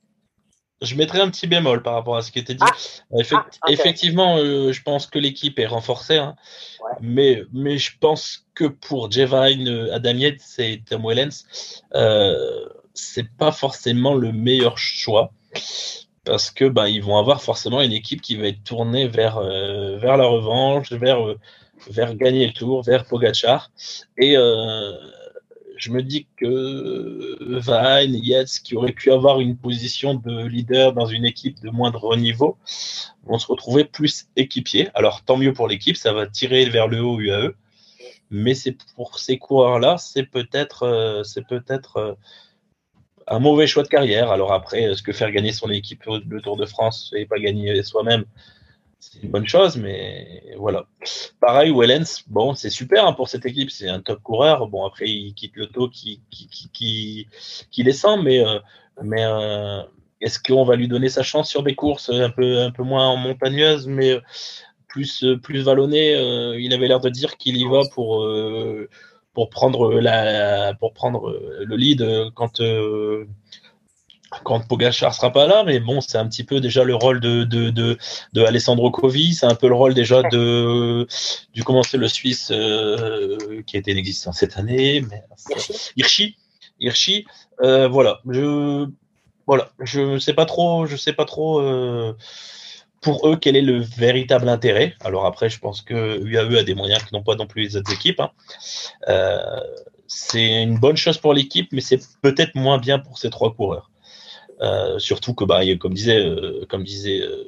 Je mettrais un petit bémol par rapport à ce qui était dit. Ah. Effect- Ah. Effectivement, euh, je pense que l'équipe est renforcée, hein. Ouais. mais, mais je pense que pour Jevine, euh, Adam Yates et Tom Wellens, euh, c'est pas forcément le meilleur choix parce que ben ils vont avoir forcément une équipe qui va être tournée vers euh, vers la revanche, vers euh, vers gagner le tour, vers Pogachar et euh, je me dis que Vine, Yates, qui auraient pu avoir une position de leader dans une équipe de moindre niveau, vont se retrouver plus équipiers. Alors tant mieux pour l'équipe, ça va tirer vers le haut UAE, mais c'est pour ces coureurs-là, c'est peut-être euh, euh, un mauvais choix de carrière. Alors après, est-ce que faire gagner son équipe le Tour de France et pas gagner soi-même, c'est une bonne chose, mais voilà. Pareil, Wellens, bon, c'est super hein, pour cette équipe, c'est un top coureur. Bon, après, il quitte le taux qui, qui, qui, qui, descend, mais, euh, mais euh, est-ce qu'on va lui donner sa chance sur des courses un peu, un peu moins montagneuses, mais plus, plus vallonnées Il avait l'air de dire qu'il y va pour, pour, prendre la, pour prendre le lead quand quand Pogachar sera pas là, mais bon, c'est un petit peu déjà le rôle de, de, de, de Alessandro Covi, c'est un peu le rôle déjà de du comment c'est le Suisse euh, qui était inexistant cette année, mais Hirschi, Hirschi, euh, voilà, je voilà, je sais pas trop, je sais pas trop euh, pour eux quel est le véritable intérêt. Alors après, je pense que UAE a des moyens que n'ont pas non plus les autres équipes. Hein. c'est une bonne chose pour l'équipe, mais c'est peut-être moins bien pour ces trois coureurs. Euh, surtout que, bah, comme disait, euh, euh,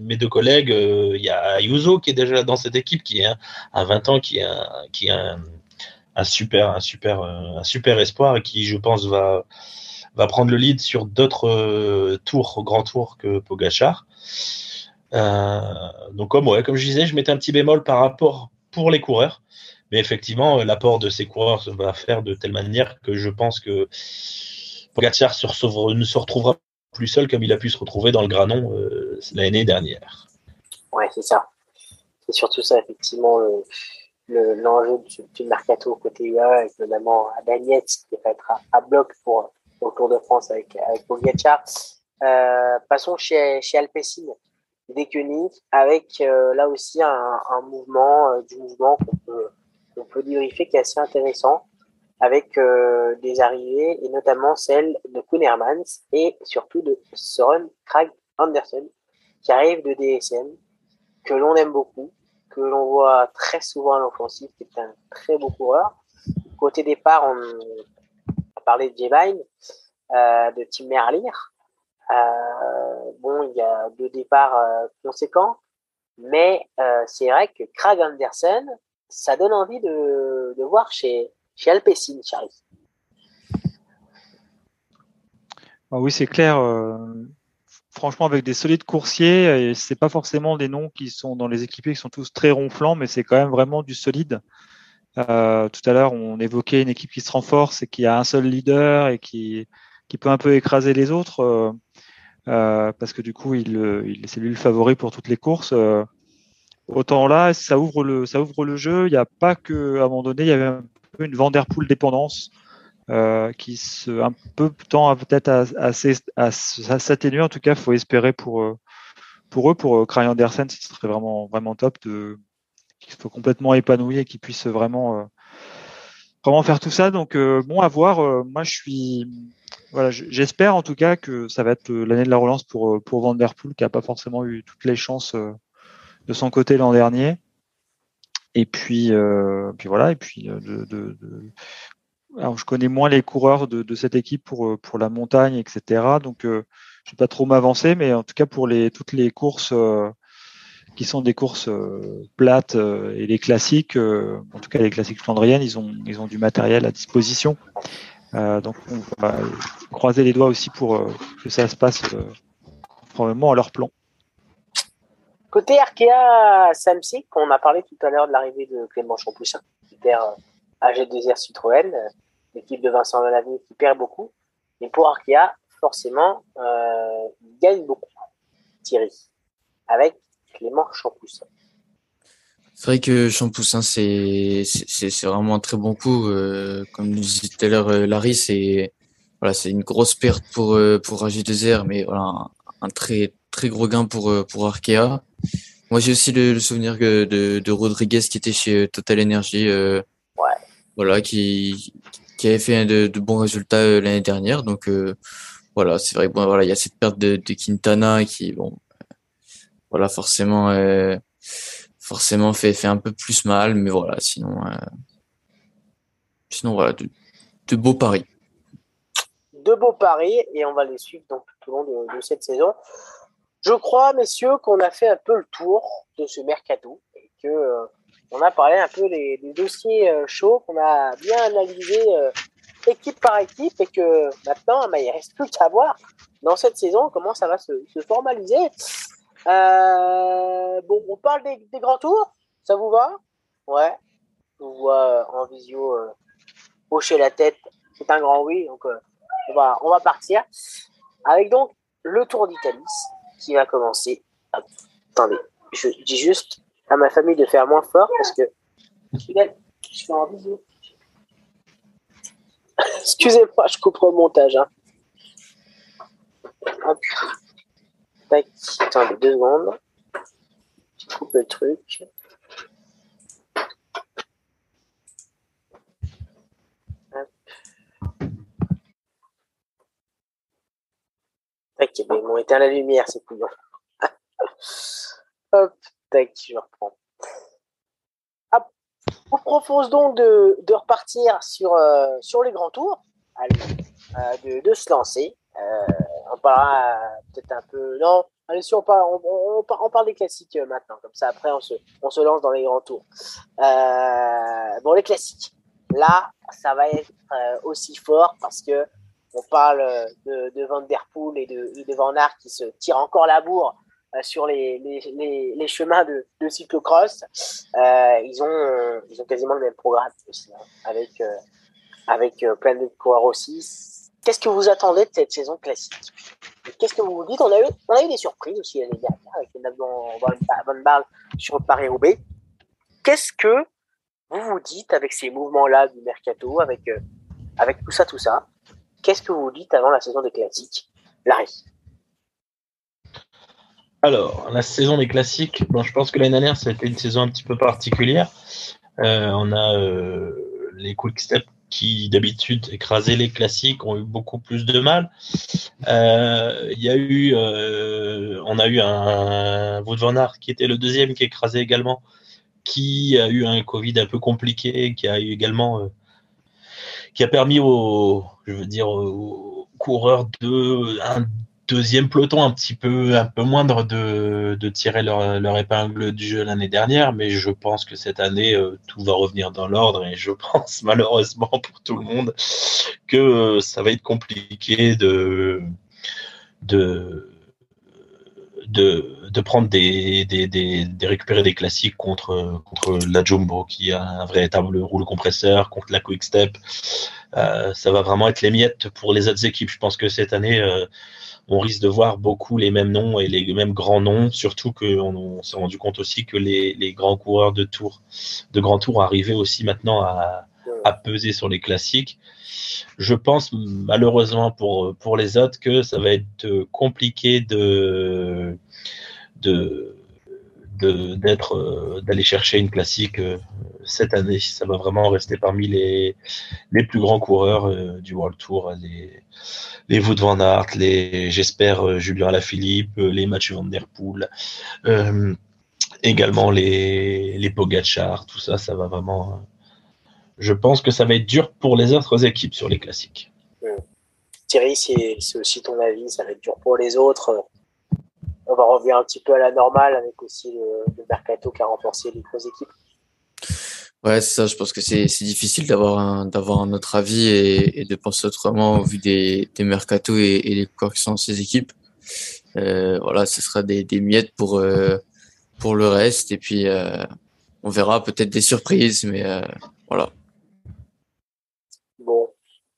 mes deux collègues, il y a Ayuso qui est déjà dans cette équipe, qui est à 20 ans, qui est un, super, un super, un super espoir et qui, je pense, va, prendre le lead sur d'autres tours, grands tours que Pogachar. donc comme comme je disais, je mettais un petit bémol par rapport pour les coureurs, mais effectivement l'apport de ces coureurs va faire de telle manière que je pense que Pogacar ne se retrouvera plus seul comme il a pu se retrouver dans le Granon euh, l'année dernière. Ouais, c'est ça. C'est surtout ça, effectivement, l'enjeu du, mercato côté UAE, avec notamment Daniel qui va être à, bloc pour, le Tour de France avec, avec Pogacar. Euh, passons chez, chez Alpecin, Décuny, avec euh, là aussi un, mouvement, du mouvement qu'on peut, on peut qui est assez intéressant avec euh, des arrivées, et notamment celle de Kuhn et surtout de Søren Krag Andersen, qui arrive de DSM, que l'on aime beaucoup, que l'on voit très souvent à l'offensive, qui est un très beau coureur. Côté départ, on a parlé de Jevine, euh, de Tim Merlier. Euh, bon, il y a deux départs euh, conséquents, mais c'est vrai que Krag Andersen, ça donne envie de, de voir chez, chez Charlie. Ah oui, c'est clair. Euh, franchement, avec des solides coursiers, et c'est pas forcément des noms qui sont dans les équipiers qui sont tous très ronflants, mais c'est quand même vraiment du solide. Euh, tout à l'heure, on évoquait une équipe qui se renforce et qui a un seul leader et qui, peut un peu écraser les autres, euh, parce que du coup, c'est lui le favori pour toutes les courses. autant là, ça ouvre le, jeu. Il n'y a pas que, à une Vanderpool dépendance euh, qui se un peu tend peut-être à, s'atténuer. En tout cas, faut espérer pour euh, pour eux, pour Cry euh, Andersen, ce serait vraiment vraiment top de qu'il soit complètement épanoui et qu'il puisse vraiment vraiment faire tout ça. Donc bon, à voir. moi, je suis voilà, j'espère en tout cas que ça va être l'année de la relance pour pour Vanderpool qui a pas forcément eu toutes les chances de son côté l'an dernier. Et puis, euh, puis voilà. Et puis, euh, de, de, de, alors je connais moins les coureurs de, de, cette équipe pour euh, pour la montagne, etc. Donc, euh, je vais pas trop m'avancer, mais en tout cas pour les toutes les courses euh, qui sont des courses plates et les classiques, en tout cas les classiques flandriennes, ils ont ils ont du matériel à disposition. donc, on va croiser les doigts aussi pour que ça se passe probablement à leur plan. Côté Arkea Samsic, on a parlé tout à l'heure de l'arrivée de Clément Champoussin, qui perd AG2R Citroën, euh, l'équipe de Vincent Delavie qui perd beaucoup. Mais pour Arkea, forcément, euh, il gagne beaucoup, Thierry, avec Clément Champoussin. C'est vrai que Champoussin, c'est vraiment un très bon coup. Euh, comme disait tout à l'heure Larry, c'est voilà, une grosse perte pour pour AG2R, mais voilà un très très gros gain pour pour Arkea. Moi, j'ai aussi le, souvenir de, de, Rodriguez qui était chez Total Energy. Euh, voilà, qui, qui avait fait de, de bons résultats euh, l'année dernière. Donc, euh, voilà, c'est vrai. Bon, voilà, il y a cette perte de, de Quintana qui, bon, voilà, forcément, forcément fait, fait un peu plus mal. Mais voilà, sinon, sinon, voilà, de, de beaux paris. De beaux paris et on va les suivre donc, tout au long de, de cette saison. Je crois, messieurs, qu'on a fait un peu le tour de ce mercato et que euh, on a parlé un peu des, dossiers euh, chauds, qu'on a bien analysé euh, équipe par équipe et que maintenant, bah, il reste plus qu'à voir dans cette saison comment ça va se, formaliser. Bon, on parle des, grands tours. Ça vous va? Ouais. Je vous vois en visio hocher la tête. C'est un grand oui. Donc, on, va, on va partir. Avec donc le Tour d'Italie qui va commencer. Attendez, je dis juste à ma famille de faire moins fort parce que je. Excusez-moi, je coupe le montage. Hein. Hop. Tac. Attendez deux secondes. Je coupe le truc. Hop. Tac, ils m'ont éteint la lumière, c'est couillons. Hop, tac, je reprends. Hop. On propose donc de, de repartir sur, euh, sur les grands tours, Allez, euh, de, de, se lancer. Euh, on parlera peut-être un peu. Non, allez, si on parle, on, on, on parle des classiques maintenant, comme ça après on se, on se lance dans les grands tours. Bon, les classiques. Là, ça va être aussi fort parce que on parle de, de Van Der Poel et de, Van Aert qui se tirent encore la bourre euh, sur les, chemins de, de cyclocross. Euh, ils, ont, quasiment le même programme aussi, avec, plein de coureurs aussi Qu'est-ce que vous attendez de cette saison classique? Qu'est-ce que vous vous dites? On a, eu, des surprises aussi l'année dernière avec Van Barle sur Paris-Roubaix. Qu'est-ce que vous vous dites avec ces mouvements-là du mercato, euh, avec tout ça, tout ça? Qu'est-ce que vous dites avant la saison des classiques Larry? Alors, la saison des classiques, bon, je pense que l'année dernière, ça a été une saison un petit peu particulière. Euh, on a euh, les quick steps qui d'habitude écrasaient les classiques ont eu beaucoup plus de mal. Euh, il y a eu, on a eu un, Wout van Aert qui était le deuxième qui écrasait également, qui a eu un Covid un peu compliqué, qui a eu également, qui a permis aux, je veux dire, aux coureurs de un, deuxième peloton un petit peu un peu moindre de, de tirer leur, leur, épingle du jeu l'année dernière, mais je pense que cette année euh, tout va revenir dans l'ordre et je pense malheureusement pour tout le monde que euh, ça va être compliqué de de de, prendre des, des, des, des, récupérer des classiques contre contre la Jumbo qui a un véritable rouleau compresseur contre la Quick Step. Euh, ça va vraiment être les miettes pour les autres équipes. Je pense que cette année euh, on risque de voir beaucoup les mêmes noms et les mêmes grands noms, surtout qu'on on, s'est rendu compte aussi que les, les, grands coureurs de tour, de grands tours arrivaient aussi maintenant à, à, peser sur les classiques. Je pense malheureusement pour, pour les autres que ça va être compliqué de, de, d'être euh, d'aller chercher une classique euh, cette année. Ça va vraiment rester parmi les, les plus grands coureurs euh, du World Tour, les, les Wout van Aert, les j'espère Julien Alaphilippe, les Mathieu Van Der Poel, également les les tout ça, ça va vraiment. Je pense que ça va être dur pour les autres équipes sur les classiques. Thierry, c'est aussi ton avis, ça va être dur pour les autres on va revenir un petit peu à la normale avec aussi le, le mercato qui a renforcé les trois équipes. Ouais, c'est ça. Je pense que c'est difficile d'avoir un d'avoir un autre avis et, et, de penser autrement au vu des, des mercatos et, et les coureurs qui sont ces équipes. Euh, voilà, ce sera des, des miettes pour euh, pour le reste et puis euh, on verra peut-être des surprises, mais euh, voilà.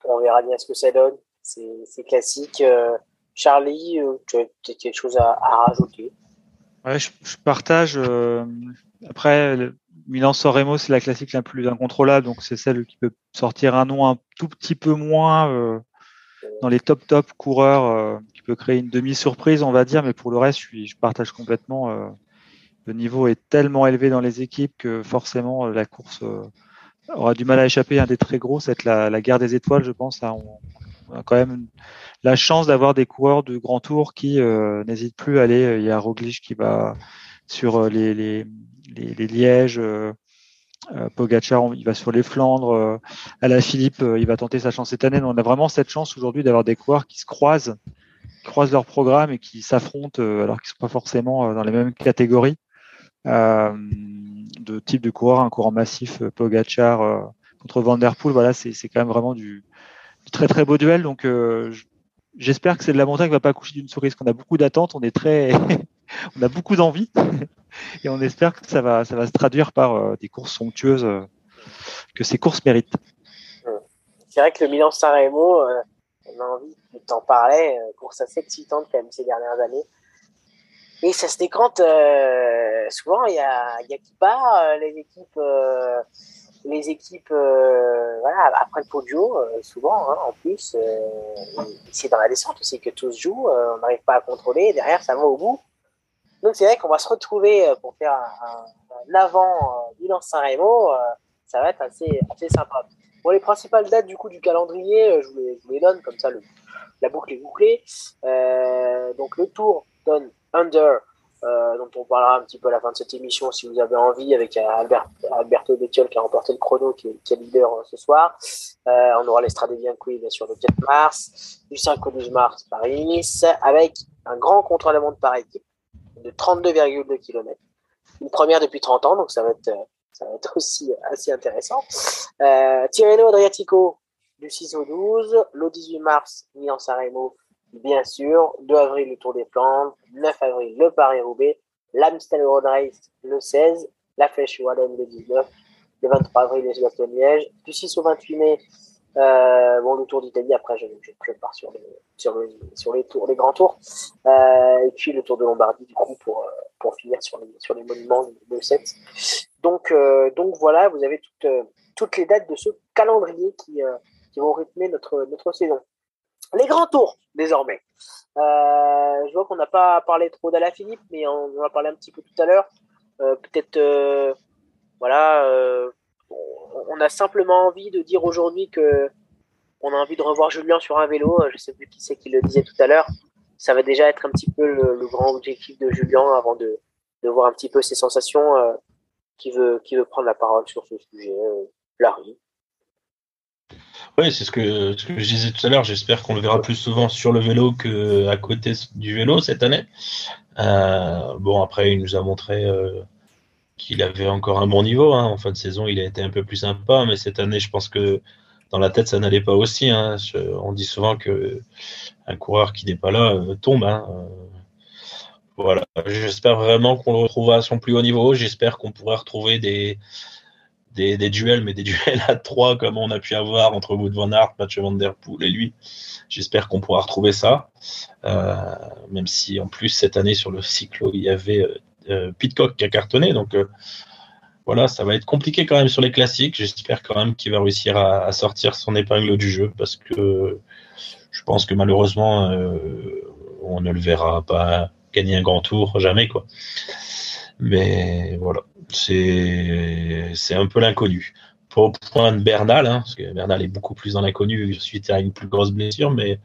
On verra bien ce que ça donne. C'est classique. Euh, Charlie, euh, tu as peut-être quelque chose à, à rajouter? Ouais, je, je partage. Euh, après, Milan Soremo, c'est la classique la plus incontrôlable, donc c'est celle qui peut sortir un nom un tout petit peu moins euh, dans les top top coureurs, euh, qui peut créer une demi-surprise, on va dire, mais pour le reste, je, suis, je partage complètement. Euh, le niveau est tellement élevé dans les équipes que forcément la course aura du mal à échapper. Un des très gros, c'est la, la guerre des étoiles, je pense. Là, on, a quand même la chance d'avoir des coureurs de grand tour qui euh, n'hésitent plus à aller. Il y a Roglic qui va sur les, les, les, les Lièges. Euh, Pogacar, il va sur les Flandres. Euh, à la Philippe, il va tenter sa chance cette année. on a vraiment cette chance aujourd'hui d'avoir des coureurs qui se croisent, qui croisent leur programme et qui s'affrontent alors qu'ils sont pas forcément dans les mêmes catégories de type de coureur. Un coureur massif, Pogacar contre Van Der Poel, voilà, c'est quand même vraiment du, très très beau duel. Donc, euh, j'espère que c'est de la montagne qui va pas coucher d'une souris, parce qu'on a beaucoup d'attentes, on est très, on a beaucoup d'envie, et on espère que ça va, ça va se traduire par euh, des courses somptueuses, euh, que ces courses méritent. C'est vrai que le Milan Sanremo, euh, on a envie, de t'en parler, course assez excitante ces dernières années. Et ça se décante souvent, il y a, y a qui part, les équipes les équipes, euh, voilà, après le podio, euh, souvent, hein, en plus, euh, c'est dans la descente aussi que tout se joue, on n'arrive pas à contrôler, derrière ça va au bout. Donc c'est vrai qu'on va se retrouver pour faire un, avant bilan Saint-Rémo, ça va être assez, assez sympa. Bon, les principales dates du coup du calendrier, je vous les, je vous les donne, comme ça le, la boucle est bouclée. donc le tour donne Under euh, dont on parlera un petit peu à la fin de cette émission si vous avez envie, avec euh, Albert, Alberto Bettiol qui a remporté le chrono, qui est, leader euh, ce soir. on aura l'Estrade Bianchi bien sûr le 4 mars, du 5 au 12 mars Paris-Nice, avec un grand contre-la-montre par équipe de 32,2 km. Une première depuis 30 ans, donc ça va être, ça va être aussi assez intéressant. Tirreno Adriatico du 6 au 12, le 18 mars Milan-Saremo bien sûr. 2 avril, le Tour des Flandres. 9 avril, le Paris-Roubaix. L'Amstel Road Race le 16. La Flèche Wallonne le 19. Le 23 avril, les de Liège. Du 6 au 28 mai, euh, bon, le Tour d'Italie. Après, je, je, pars sur les, sur, sur les tours, les grands tours. Euh, et puis le Tour de Lombardie, du coup, pour, euh, pour finir sur les, sur les monuments le 7. Donc, euh, donc voilà, vous avez toutes, euh, toutes les dates de ce calendrier qui, qui vont rythmer notre, notre saison. Les grands tours, désormais. Euh, je vois qu'on n'a pas parlé trop Philippe, mais on en a parlé un petit peu tout à l'heure. Euh, peut-être, euh, voilà, on a simplement envie de dire aujourd'hui que on a envie de revoir Julien sur un vélo. Je sais plus qui c'est qui le disait tout à l'heure. Ça va déjà être un petit peu le, grand objectif de Julien avant de, voir un petit peu ses sensations. qui veut prendre la parole sur ce sujet. Oui, c'est ce que, ce que je disais tout à l'heure. J'espère qu'on le verra plus souvent sur le vélo qu'à côté du vélo cette année. Euh, bon, après, il nous a montré euh, qu'il avait encore un bon niveau. Hein. En fin de saison, il a été un peu plus sympa, mais cette année, je pense que dans la tête, ça n'allait pas aussi. Hein. on dit souvent que un coureur qui n'est pas là euh, tombe. Hein. voilà. J'espère vraiment qu'on le retrouvera à son plus haut niveau. J'espère qu'on pourra retrouver des des, duels, mais des duels à trois comme on a pu avoir entre Wood Van Aert, Mathieu Van Der Poel et lui. J'espère qu'on pourra retrouver ça, euh, même si en plus cette année sur le cyclo il y avait euh, euh, Pitcock qui a cartonné, donc voilà, ça va être compliqué quand même sur les classiques. J'espère quand même qu'il va réussir à, sortir son épingle du jeu parce que je pense que malheureusement on ne le verra pas gagner un grand tour jamais quoi. Mais voilà, c'est un peu l'inconnu. Pas au point de Bernal, hein, parce que Bernal est beaucoup plus dans l'inconnu suite à une plus grosse blessure, mais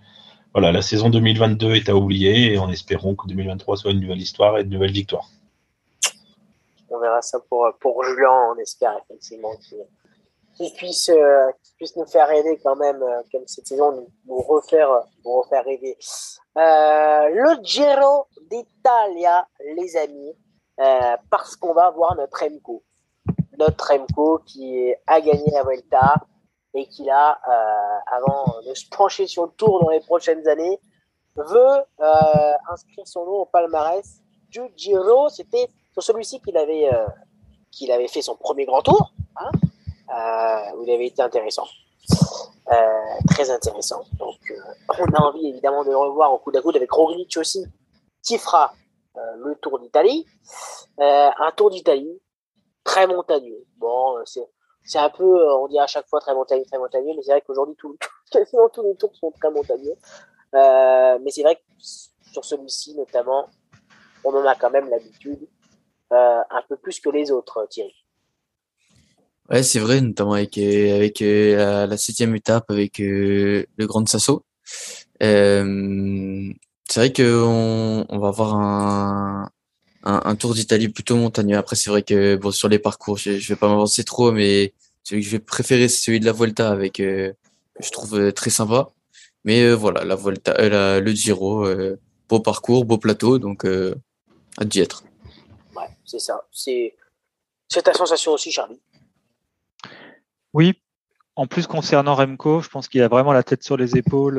voilà, la saison 2022 est à oublier et en espérant que 2023 soit une nouvelle histoire et une nouvelle victoire. On verra ça pour, pour Julien, on espère effectivement qu'il puisse, euh, puisse nous faire rêver quand même, euh, comme cette saison, nous, refaire, nous refaire rêver. Euh, le Giro d'Italia, les amis. Euh, parce qu'on va voir notre Remco. Notre Remco qui a gagné la Vuelta et qui là, euh, avant de se pencher sur le tour dans les prochaines années, veut euh, inscrire son nom au palmarès du Giro. C'était sur celui-ci qu'il avait, qu'il avait fait son premier grand tour, hein, où il avait été intéressant. très intéressant. Donc, on a envie évidemment de le revoir au coup d'à coude avec Roglic aussi, qui fera le Tour d'Italie. Euh, un Tour d'Italie très montagneux. Bon, euh, c'est c'est un peu, on dit à chaque fois très montagneux, très montagneux, mais c'est vrai qu'aujourd'hui, tout, quasiment tous les tours sont très montagneux. Euh, mais c'est vrai que sur celui-ci, notamment, on en a quand même l'habitude, euh, un peu plus que les autres, Thierry. Ouais, c'est vrai, notamment avec avec la, septième étape, avec le Grand Sasso. Euh, c'est vrai qu'on on va avoir un, un, tour d'Italie plutôt montagneux. Après, c'est vrai que bon, sur les parcours, je, je vais pas m'avancer trop, mais celui que je vais préférer, c'est celui de la Volta, avec euh, que je trouve euh, très sympa. Mais euh, voilà, la Volta, le Giro, beau parcours, beau plateau, donc à d'y être. Ouais, c'est ça. C'est c'est ta sensation aussi, Charlie. Oui. En plus, concernant Remco, je pense qu'il a vraiment la tête sur les épaules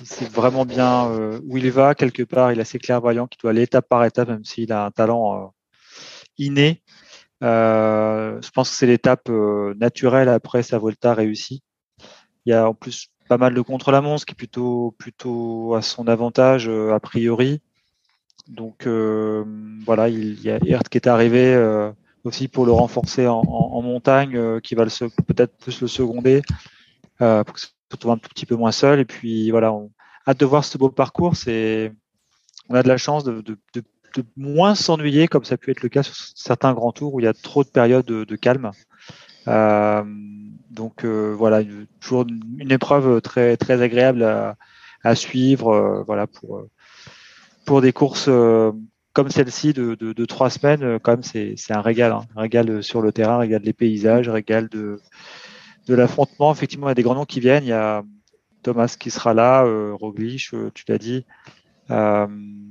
il sait vraiment bien euh, où il va. Quelque part, il est assez clairvoyant, qu'il doit aller étape par étape, même s'il a un talent euh, inné. Euh, je pense que c'est l'étape naturelle après sa Volta réussie. Il y a en plus pas mal de contre-la-montre, qui est plutôt, plutôt à son avantage a priori. Donc voilà, il y a Hirt qui est arrivé aussi pour le renforcer en, montagne, qui va peut-être plus le seconder pour que se trouve un tout petit peu moins seul. Et puis voilà, on hâte de voir ce beau parcours. C'est, on a de la chance de, moins s'ennuyer, comme ça a pu être le cas sur certains grands tours où il y a trop de périodes de, calme. Euh, donc euh, voilà, toujours une, épreuve très très agréable à, suivre. Euh, voilà pour pour des courses comme celle-ci de, trois semaines, quand même c'est un régal, hein. un régal sur le terrain, un régal des paysages, un régal de de l'affrontement. Effectivement, il y a des grands noms qui viennent. Il y a Thomas qui sera là, euh, Roglic, euh, tu l'as dit. Euh,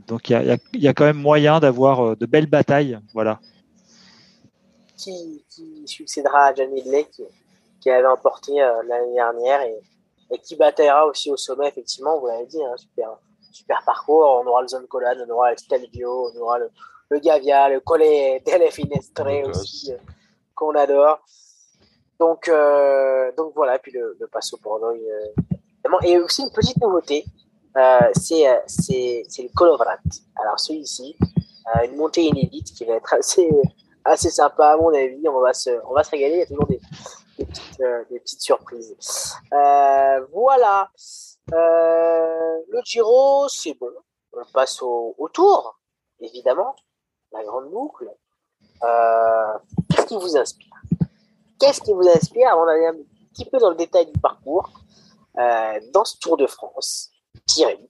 donc il y, a, il y, a, quand même moyen d'avoir euh, de belles batailles. Voilà. Qui, qui succédera à John Midley qui, qui, avait emporté l'année dernière et, et, qui bataillera aussi au sommet, effectivement, vous l'avez dit, hein, super, super parcours. On aura le Zone Colade, on aura le Stelvio, on aura le, le Gavia, le Collet delle Finestre aussi, qu'on adore. Donc, euh, donc voilà, puis le, le Passo Bordeaux. Euh, et aussi une petite nouveauté, euh, c'est euh, le Colovrat. Alors celui-ci, euh, une montée inédite qui va être assez, assez sympa à mon avis. On va se, on va se régaler. Il y a toujours des, des, petites, euh, des petites surprises. voilà. le Giro, c'est bon. On passe au, au tour, évidemment. La grande boucle. Qu'est-ce qui vous inspire? Qu'est-ce qui vous inspire avant d'aller un petit peu dans le détail du parcours euh, dans ce Tour de France Thierry?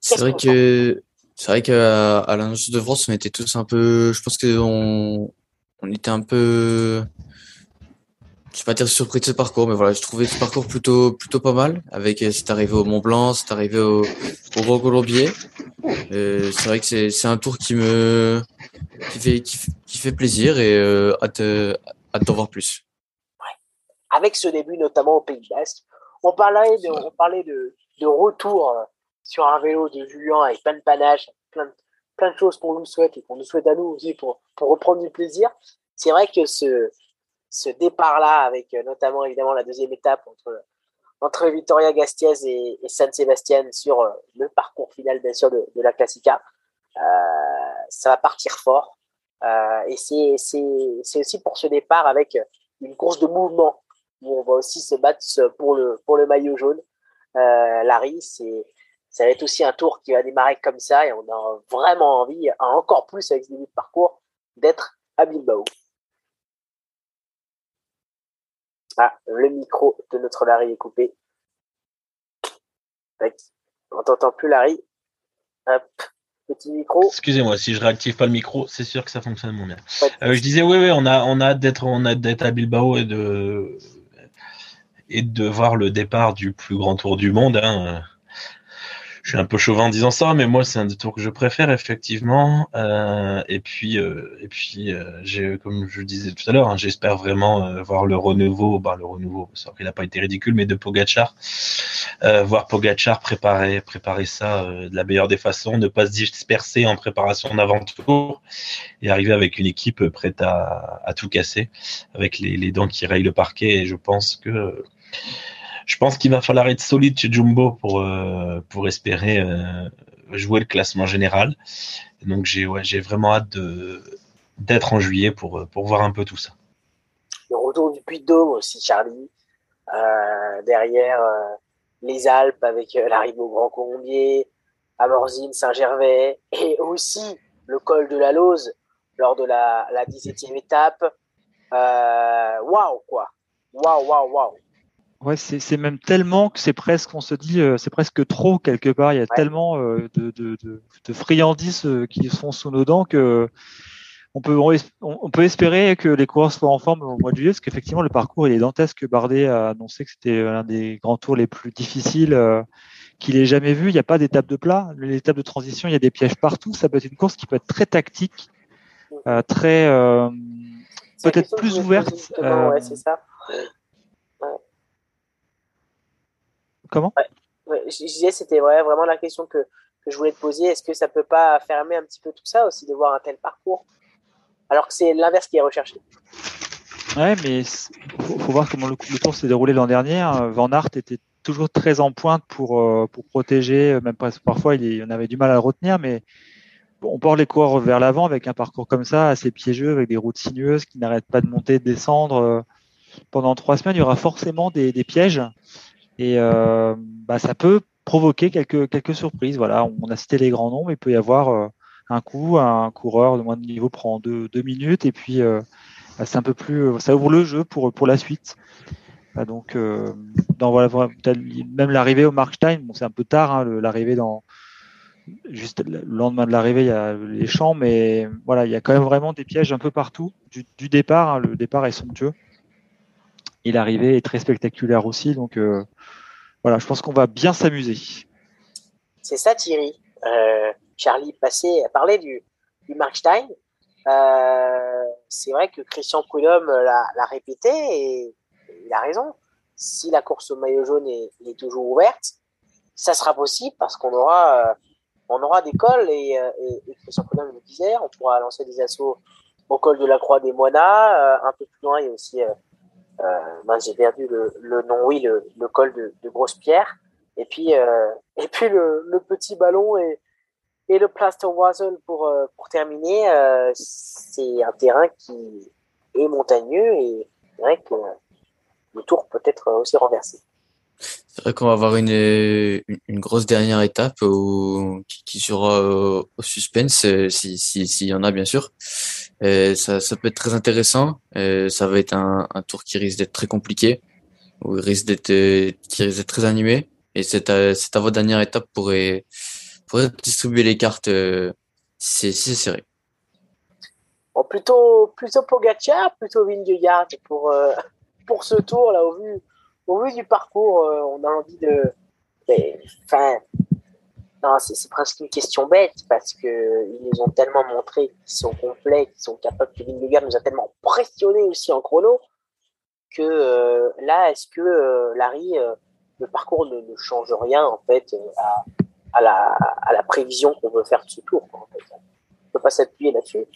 C'est vrai que c'est vrai qu'à à l'annonce de France, on était tous un peu. Je pense qu'on on était un peu. Je vais pas dire surpris de ce parcours, mais voilà, je trouvais ce parcours plutôt plutôt pas mal. Avec c'est arrivé au Mont Blanc, c'est arrivé au, au Gros Colombier. Euh, c'est vrai que c'est c'est un tour qui me qui fait qui, fait plaisir et euh, hâte hâte d'en voir plus. Avec ce début notamment au Pays Basque, on parlait on parlait de de retour euh, sur un vélo de Julien avec plein de panache, plein de, plein de choses qu'on nous souhaite et qu'on nous souhaite à nous aussi pour pour reprendre du plaisir. C'est vrai que ce ce départ-là, avec euh, notamment évidemment la deuxième étape entre, entre Vittoria Gastiez et, San Sebastian sur euh, le parcours final, bien sûr, de, la Classica, euh, ça va partir fort. Et c'est aussi pour ce départ avec une course de mouvement où on va aussi se battre pour le, pour le maillot jaune. Larry, c'est ça va être aussi un tour qui va démarrer comme ça et on a vraiment envie, encore plus avec ce début de parcours, d'être à Bilbao. Ah, le micro de notre Larry est coupé. On t'entend plus, Larry. Hop, petit micro. Excusez-moi, si je réactive pas le micro, c'est sûr que ça fonctionne moins bien. Euh, je disais, oui, oui, on a, on a d'être, on a d'être à Bilbao et de, et de voir le départ du plus grand tour du monde. Hein je suis un peu chauvin en disant ça, mais moi c'est un des tours que je préfère effectivement. Euh, et puis, euh, et puis, euh, comme je disais tout à l'heure, hein, j'espère vraiment euh, voir le renouveau, bah, le renouveau, il n'a pas été ridicule, mais de Pogachar, euh, voir Pogachar préparer, préparer ça de la meilleure des façons, ne pas se disperser en préparation d'avant-tour et arriver avec une équipe prête à, à tout casser, avec les, les dents qui rayent le parquet. Et je pense que je pense qu'il va falloir être solide chez Jumbo pour, euh, pour espérer euh, jouer le classement général. Donc j'ai ouais, vraiment hâte d'être en juillet pour, pour voir un peu tout ça. Le retour du Puy de Dôme aussi, Charlie. Euh, derrière euh, les Alpes avec euh, l'arrivée au Grand Colombier, Amorzine, Saint-Gervais et aussi le col de la Lose lors de la, la 17e étape. Waouh, quoi. Waouh, waouh, waouh. Ouais, c'est même tellement que c'est presque, on se dit, euh, c'est presque trop quelque part. Il y a Ouais. tellement euh, de, de, de, de friandises euh, qui sont sous nos dents que on peut, on, on peut espérer que les coureurs soient en forme au mois de juillet, parce qu'effectivement le parcours il est dantesque. Bardet a annoncé que c'était l'un des grands tours les plus difficiles qu'il ait jamais vu. Il n'y a pas d'étape de plat, l'étape de transition, il y a des pièges partout. Ça peut être une course qui peut être très tactique, très euh, peut-être plus ouverte. poser justement, ouais, c'est ça. Comment? Je disais, c'était vrai, vraiment la question que, que je voulais te poser. Est-ce que ça peut pas fermer un petit peu tout ça aussi de voir un tel parcours? Alors que c'est l'inverse qui est recherché Ouais, mais il faut, voir comment le, tour s'est déroulé l'an dernier. Van Aert était toujours très en pointe pour, euh, pour protéger, même parfois il, on avait du mal à retenir, mais on porte les coureurs vers l'avant avec un parcours comme ça, assez piégeux, avec des routes sinueuses qui n'arrêtent pas de monter, de descendre. Euh, pendant trois semaines, il y aura forcément des, des pièges et euh, bah, ça peut provoquer quelques, quelques surprises. Voilà, on a cité les grands noms, mais il peut y avoir euh, un coup, un coureur de moins de niveau prend deux, deux minutes et puis euh, bah, c'est un peu plus, ça ouvre le jeu pour, pour la suite. Bah, donc, dans, voilà, même l'arrivée au Markstein, bon, c'est un peu tard, hein, l'arrivée dans juste le lendemain de l'arrivée, il y a les champs, mais voilà, il y a quand même vraiment des pièges un peu partout du, du départ. Hein, le départ est somptueux. Et l'arrivée est très spectaculaire aussi. Donc euh, voilà, je pense qu'on va bien s'amuser. C'est ça, Thierry. Euh, Charlie passé, parlait du, du Markstein. Euh, c'est vrai que Christian Prudhomme l'a répété et il a raison. Si la course au maillot jaune est, toujours ouverte, ça sera possible parce qu'on aura aura des cols et, Christian Prudhomme le disait, on pourra lancer des assauts au col de la Croix des Moinas. Un peu plus loin, il y a aussi, euh, euh j'ai perdu le, le, nom, oui, le, col de, de Grosse Pierre. Et puis, euh, et puis le, petit ballon et, le Plaster Wazzle pour, pour terminer. c'est un terrain qui est montagneux et c'est vrai que le tour peut être aussi renversé. C'est vrai qu'on va avoir une, une, grosse dernière étape qui, sera au, suspense, euh, s'il si, si, y en a bien sûr. Et ça, peut être très intéressant. Et ça va être un, tour qui risque d'être très compliqué, il risque d'être, qui risque d'être très animé. Et cette, cette avant-dernière étape pourrait, pourrait distribuer les cartes euh, si c'est serré. Plutôt, plutôt Pogacar, plutôt Vingegaard pour, euh, ce tour là au vu du parcours, euh, on a envie de. Non, c'est presque une question bête parce que ils nous ont tellement montré qu'ils sont complets, qu'ils sont capables. que Vingegaard nous a tellement pressionné aussi en chrono que euh, là, est-ce que euh, Larry, le parcours ne, ne, change rien en fait à, à, la, à la prévision qu'on veut faire de ce tour en fait. On peut pas s'appuyer là-dessus.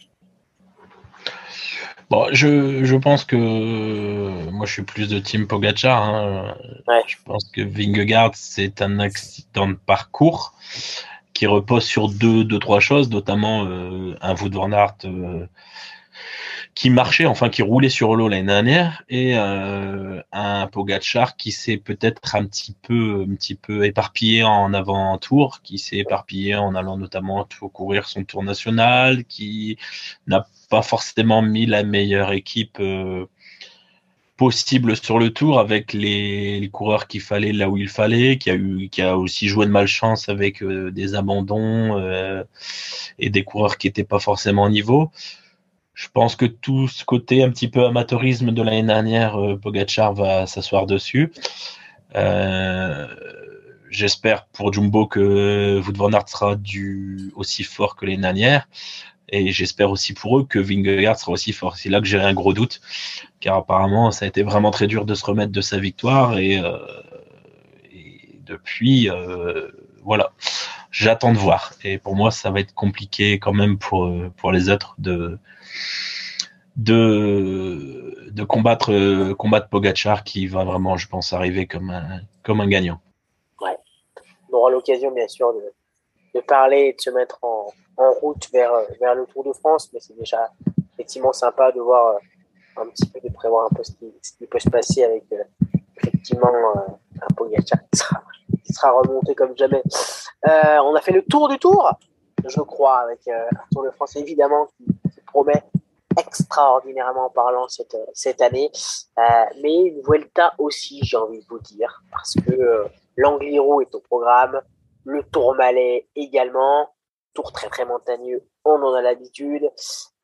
Bon, je, je, pense que moi je suis plus de team Pogacar. Hein. Ouais. Je pense que Vingegaard c'est un accident de parcours qui repose sur deux, deux trois choses, notamment euh, un Wout van Aert euh, qui marchait, enfin qui roulait sur l'eau l'année dernière, et euh, un Pogachar qui s'est peut-être un petit peu, un petit peu éparpillé en avant-tour, qui s'est éparpillé en allant notamment courir son tour national, qui n'a pas forcément mis la meilleure équipe euh, possible sur le tour avec les, les coureurs qu'il fallait là où il fallait, qui a eu, qui a aussi joué de malchance avec euh, des abandons euh, et des coureurs qui n'étaient pas forcément au niveau. Je pense que tout ce côté un petit peu amateurisme de l'année dernière, euh, Pogachar va s'asseoir dessus. Euh, J'espère pour Jumbo que Wout van Aert sera du, aussi fort que l'année dernière. Et j'espère aussi pour eux que Vingegaard sera aussi fort. C'est là que j'ai un gros doute, car apparemment ça a été vraiment très dur de se remettre de sa victoire et, euh, et depuis, euh, voilà, j'attends de voir. Et pour moi, ça va être compliqué quand même pour pour les autres de de, de combattre, combattre Pogachar qui va vraiment, je pense, arriver comme un, comme un gagnant. Ouais. On aura l'occasion, bien sûr, de, de, parler et de se mettre en, en route vers, vers le Tour de France, mais c'est déjà effectivement sympa de voir euh, un petit peu, de prévoir un peu ce qui, peut se passer avec euh, effectivement euh, un sera, qui sera remonté comme jamais. on a fait le tour du tour, je crois, avec un Tour de France évidemment qui, qui promet extraordinairement parlant cette, cette année. Euh, mais une Vuelta aussi, j'ai envie de vous dire, parce que euh, l'Angliru est au programme, le Tourmalet également, tour très très montagneux, on en a l'habitude,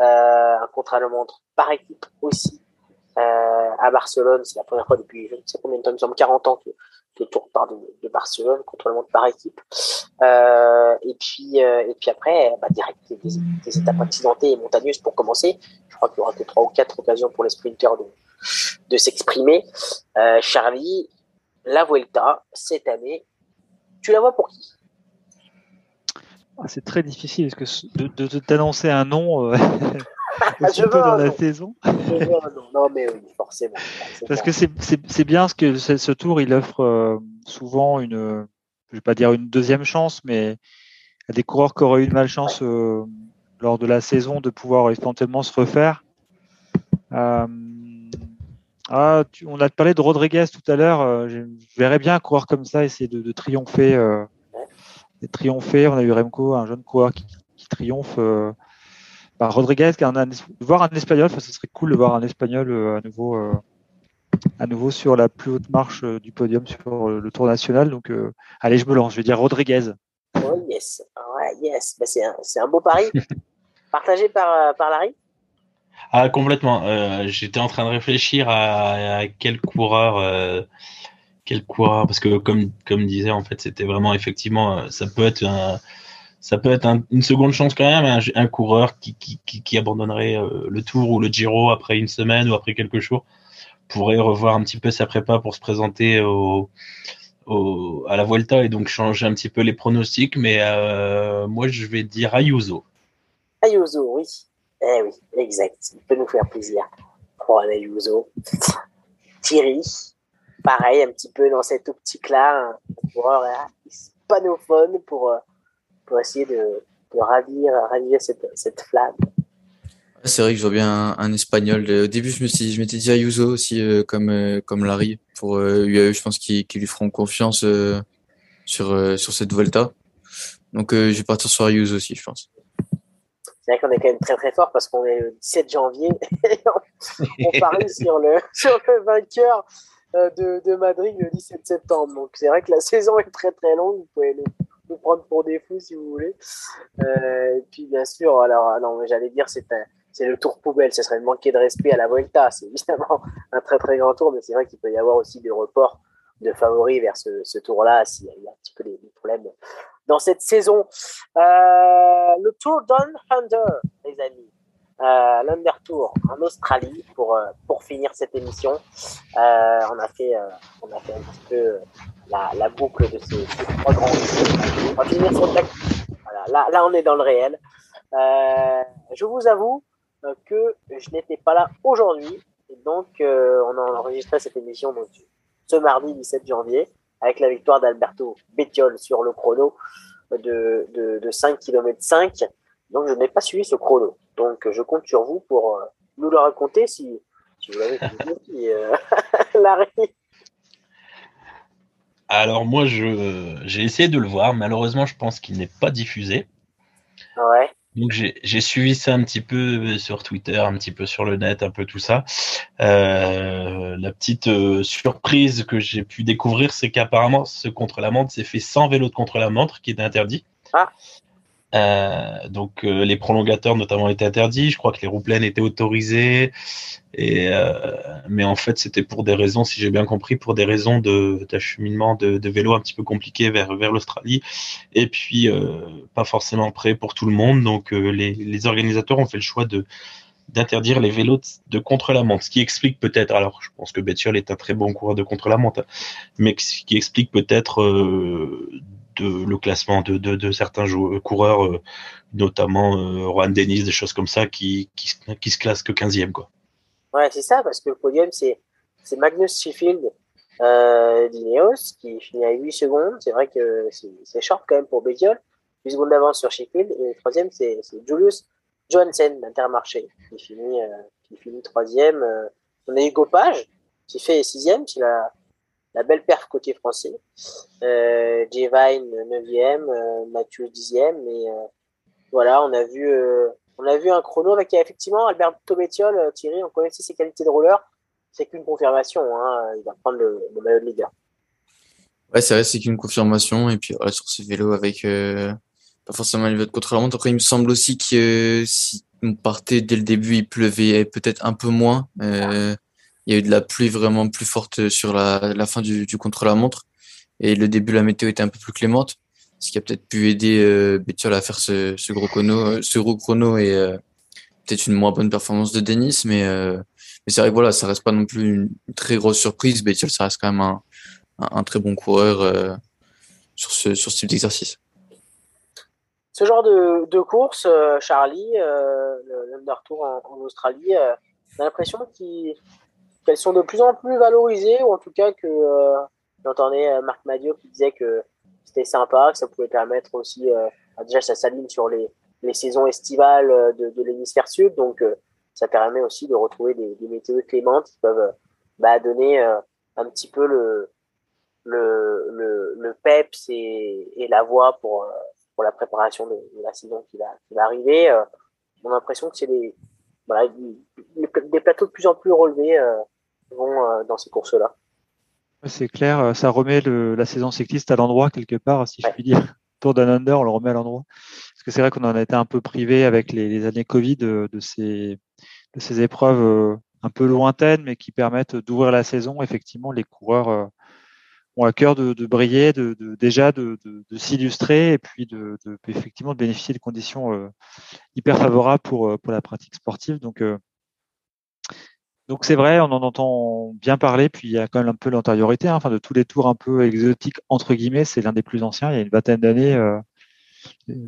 euh, un contre-la-montre par équipe aussi. Euh, à Barcelone, c'est la première fois depuis je ne sais combien de temps, il me semble 40 ans que le tour part de, de Barcelone contre le monde par équipe. Euh, et puis euh, et puis après, bah, direct des, étapes accidentées et montagneuses pour commencer. Je crois qu'il y aura que trois ou quatre occasions pour les sprinters de, s'exprimer. Euh, Charlie, la Vuelta cette année. Tu la vois pour qui? Ah, C'est très difficile parce que de, t'annoncer un nom je veux dans la saison. non, mais oui, forcément. Parce que c'est bien ce que ce tour il offre euh, souvent une, je vais pas dire une deuxième chance, mais à des coureurs qui auraient eu une malchance euh, lors de la saison de pouvoir éventuellement se refaire. Euh, ah, on a parlé de Rodriguez tout à l'heure. Je, verrais bien un coureur comme ça essayer de, triompher, de triompher. On a eu Remco, un jeune coureur qui, triomphe. Bah, Rodriguez, voir un Espagnol, ce serait cool de voir un Espagnol à nouveau à nouveau sur la plus haute marche du podium sur le Tour national. Donc, allez, je me lance. Je vais dire Rodriguez. Oh yes, ouais, yes. Bah, c'est un, un, beau pari. Partagé par, euh, par Larry? Ah, complètement. Euh, j'étais en train de réfléchir à, quel coureur. Euh, quel coureur parce que comme comme disait en fait c'était vraiment effectivement ça peut être un, ça peut être une seconde chance quand même un, coureur qui, abandonnerait le Tour ou le Giro après une semaine ou après quelques jours pourrait revoir un petit peu sa prépa pour se présenter à la Vuelta et donc changer un petit peu les pronostics. Mais euh, moi, je vais dire Ayuso. Ayuso, oui. Eh oui, exact. Il peut nous faire plaisir. Juan Ayuso. Thierry, pareil, un petit peu dans cette optique-là, un coureur hispanophone pour, euh, pour essayer de, de ravir, raviver cette, cette flamme. C'est vrai que je vois bien un, espagnol. Au début, je me suis, je m'étais dit Ayuso aussi, euh, comme euh, comme Larry, pour euh, UAE. Je pense qu'ils lui feront confiance sur sur cette Volta. Donc, je vais partir sur Ayuso aussi, je pense. C'est vrai qu'on est quand même très très fort parce qu'on est le 17 janvier et on, parie sur le sur le vainqueur de, de Madrid le 17 septembre. Donc, c'est vrai que la saison est très très longue. Vous pouvez nous, prendre pour des fous si vous voulez. et puis, bien sûr, alors, non, j'allais dire, c'est c'est le tour poubelle. Ce serait manquer de respect à la Vuelta. C'est évidemment un très très grand tour, mais c'est vrai qu'il peut y avoir aussi des reports de favoris vers ce, tour-là s'il y a un petit peu des, problèmes dans cette saison. Euh, le Tour Down Under, les amis. Euh, l'Under Tour en Australie pour euh, pour finir cette émission. on a fait on a fait un petit peu la, boucle de ces, trois grands. On voilà, là là on est dans le réel. je vous avoue, euh, que je n'étais pas là aujourd'hui. Donc, euh, on a enregistré cette émission donc, ce mardi 17 janvier avec la victoire d'Alberto Bettiol sur le chrono de, de, de 5 km 5. Donc, je n'ai pas suivi ce chrono. Donc, je compte sur vous pour euh, nous le raconter si, si vous l'avez si, euh, Alors, moi, je, j'ai essayé de le voir. Malheureusement, je pense qu'il n'est pas diffusé. Ouais. Donc j'ai suivi ça un petit peu sur Twitter, un petit peu sur le net, un peu tout ça. Euh, la petite euh, surprise que j'ai pu découvrir, c'est qu'apparemment ce contre-la-montre s'est fait sans vélo de contre-la-montre, qui est interdit. Ah. Euh, donc euh, les prolongateurs notamment étaient interdits. Je crois que les roues pleines étaient autorisées. Et euh, mais en fait c'était pour des raisons, si j'ai bien compris, pour des raisons de d'acheminement de, de vélos un petit peu compliqués vers vers l'Australie. Et puis pas forcément prêt pour tout le monde. Donc les, les organisateurs ont fait le choix de d'interdire les vélos de, contre-la-montre, ce qui explique peut-être, alors je pense que Bettiol est un très bon coureur de contre-la-montre, mais ce qui explique peut-être euh, le classement de, certains joueurs, coureurs, euh, notamment euh, Juan Denis, des choses comme ça, qui, qui, qui se classent que 15e. Quoi. Ouais, c'est ça, parce que le podium, c'est, Magnus Sheffield euh, d'Ineos, qui finit à 8 secondes. C'est vrai que c'est, short quand même pour Bettiol. 8 secondes d'avance sur Sheffield. Et le troisième, c'est, Julius Johansen d'Intermarché, qui finit, euh, qui finit troisième. on a Hugo Page, qui fait sixième. La, la belle perf côté français. Euh, J-Vine 9e, euh, Mathieu 10e, mais euh, voilà, on a vu euh, on a vu un chrono avec effectivement Albert euh, Thierry, on connaissait ses qualités de roller, c'est qu'une confirmation, hein, il va prendre le, maillot de leader. Ouais, c'est vrai, c'est qu'une confirmation, et puis sur ce vélo avec pas forcément une de contre-la-montre. Après, il me semble aussi que si on partait dès le début, il pleuvait peut-être un peu moins. Il y a eu de la pluie vraiment plus forte sur la, fin du, du contre-la-montre. Et le début, la météo était un peu plus clémente, ce qui a peut-être pu aider euh, à faire ce, gros chrono, euh, ce gros chrono et euh, peut-être une moins bonne performance de Denis. Mais, euh, mais c'est vrai que voilà, ça reste pas non plus une très grosse surprise. Bettiol, ça reste quand même un, très bon coureur sur ce, type d'exercice. Ce genre de, course, Charlie, l'Under Tour en, en Australie, j'ai l'impression qu'elles sont de plus en plus valorisées, ou en tout cas que j'entendais Marc Madio qui disait que c'était sympa, que ça pouvait permettre aussi, déjà ça s'aligne sur les, les saisons estivales de, l'hémisphère sud, donc ça permet aussi de retrouver des, des météos clémentes qui peuvent bah, donner euh, un petit peu le, le, le, peps et, la voix pour, euh, pour la préparation de, la saison qui va, arriver. Euh, on a l'impression que c'est des, voilà, des, plateaux de plus en plus relevés vont dans ces courses-là. C'est clair, ça remet le, la saison cycliste à l'endroit quelque part, si je puis dire. Tour d'un under, on le remet à l'endroit. Parce que c'est vrai qu'on en a été un peu privé avec les, les années Covid de, de, ces, de ces épreuves un peu lointaines, mais qui permettent d'ouvrir la saison. Effectivement, les coureurs euh, ont à cœur de, briller, de, déjà de, s'illustrer et puis de, effectivement de bénéficier de conditions euh, hyper favorables pour, euh, pour la pratique sportive. Donc, donc c'est vrai, on en entend bien parler. Puis il y a quand même un peu l'antériorité, hein, enfin de tous les tours un peu exotiques entre guillemets, c'est l'un des plus anciens. Il y a une vingtaine d'années.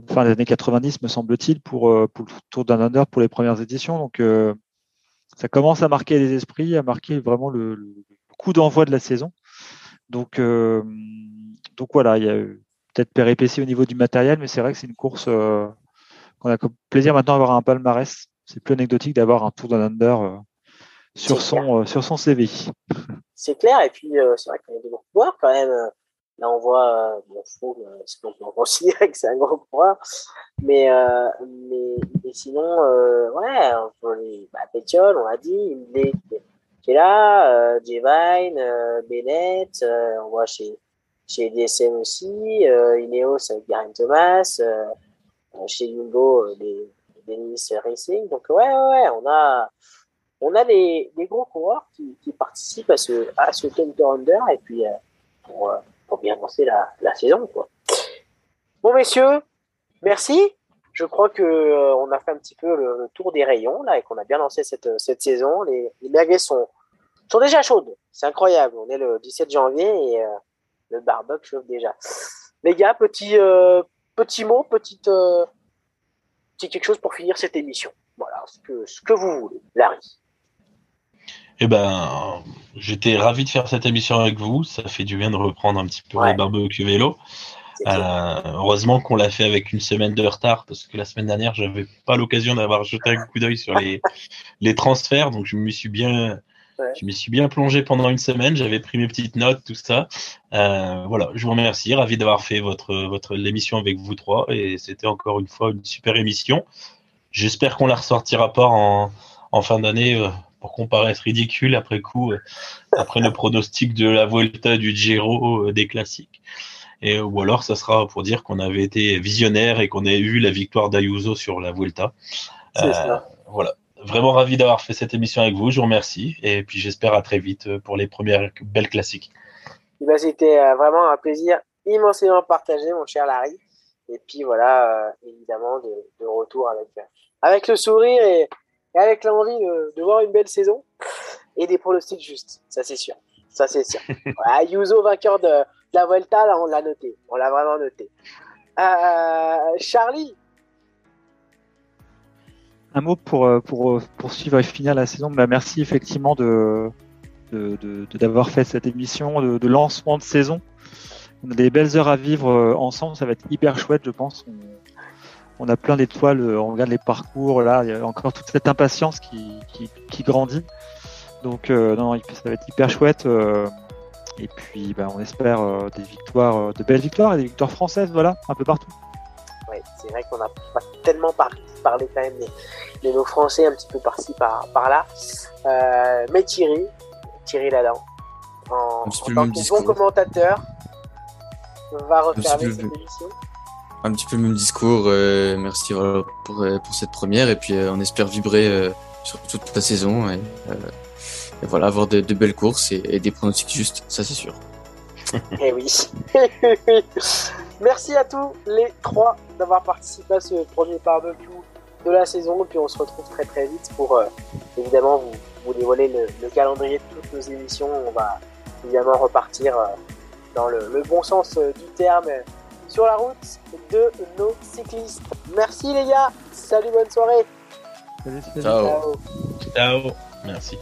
fin des années 90 me semble-t-il pour, pour le tour d'un under pour les premières éditions donc ça commence à marquer les esprits, à marquer vraiment le, coup d'envoi de la saison. Donc, euh, donc voilà, il y a peut-être péripéties au niveau du matériel, mais c'est vrai que c'est une course euh, qu'on a comme plaisir maintenant d'avoir un palmarès. C'est plus anecdotique d'avoir un tour d'un under euh, sur, son, sur son CV. C'est clair, et puis c'est vrai y a des bons pouvoirs quand même. Là, on voit, bon, Fou, ce qu'on peut considérer que c'est un gros coureur. Mais, mais, mais, sinon, ouais, on les, bah, Pétiole, on l'a dit, Hindley qui est là, euh, J-Vine, euh, Bennett, euh, on voit chez, chez DSM aussi, euh, Ineos avec Garen Thomas, euh, chez Jumbo, des, Dennis Racing. Donc, ouais, ouais, ouais, on a, on a des, des gros coureurs qui, qui participent à ce, à ce Under et puis, pour, pour bien lancer la, la saison. Quoi. Bon, messieurs, merci. Je crois que euh, on a fait un petit peu le, tour des rayons là et qu'on a bien lancé cette, cette saison. Les, les merguez sont, sont déjà chaudes. C'est incroyable. On est le 17 janvier et euh, le barbecue chauffe déjà. Les gars, petit, euh, petit mot, petite, euh, petit quelque chose pour finir cette émission. Voilà, ce que, ce que vous voulez. Larry. Eh ben, j'étais ravi de faire cette émission avec vous. Ça fait du bien de reprendre un petit peu ouais. le barbecue vélo. Euh, heureusement qu'on l'a fait avec une semaine de retard parce que la semaine dernière, j'avais pas l'occasion d'avoir jeté un coup d'œil sur les, les transferts. Donc, je me suis bien, ouais. je me suis bien plongé pendant une semaine. J'avais pris mes petites notes, tout ça. Euh, voilà, je vous remercie. Ravi d'avoir fait votre, votre, l'émission avec vous trois. Et c'était encore une fois une super émission. J'espère qu'on la ressortira pas en, en fin d'année. Euh, pour qu'on paraisse ridicule après coup, euh, après le pronostic de la Vuelta, du Giro, euh, des classiques. Et, ou alors, ça sera pour dire qu'on avait été visionnaire et qu'on ait eu la victoire d'Ayuso sur la Vuelta. Euh, voilà. Vraiment ravi d'avoir fait cette émission avec vous. Je vous remercie. Et puis, j'espère à très vite pour les premières belles classiques. Eh ben, C'était vraiment un plaisir immensément partagé, mon cher Larry. Et puis, voilà, euh, évidemment, de, de, retour avec, avec le sourire et, et avec l'envie de, de, voir une belle saison et des pronostics justes, ça c'est sûr. Ça c'est sûr. voilà, Yuzo vainqueur de, la Vuelta, là on l'a noté, on l'a vraiment noté. Euh, Charlie Un mot pour, pour poursuivre et finir la saison. Bah, merci effectivement d'avoir fait cette émission de, lancement de saison. On a des belles heures à vivre ensemble, ça va être hyper chouette, je pense. On, a plein d'étoiles, on regarde les parcours, là, il y a encore toute cette impatience qui, grandit. Donc, euh, non, ça va être hyper chouette. Euh, et puis, bah, on espère euh, des victoires, de belles victoires et des victoires françaises, voilà, un peu partout. Oui, c'est vrai qu'on n'a pas tellement par parlé quand même des, de nos Français un petit peu par-ci, par, par là. mais Thierry, Thierry Ladan, en, en tant que bon commentateur, va refermer cette émission un petit peu le même discours. Euh, merci voilà, pour, euh, pour cette première et puis euh, on espère vibrer euh, sur toute la saison et, euh, et voilà avoir de, de, belles courses et, et, des pronostics justes, ça c'est sûr. eh oui. merci à tous les trois d'avoir participé à ce premier barbecue de la saison et puis on se retrouve très très vite pour évidemment vous, vous dévoiler le, le, calendrier de toutes nos émissions. On va évidemment repartir dans le, le bon sens euh, du terme sur la route de nos cyclistes. Merci les gars, salut, bonne soirée. Salut, salut. Ciao. Ciao. Ciao. Merci.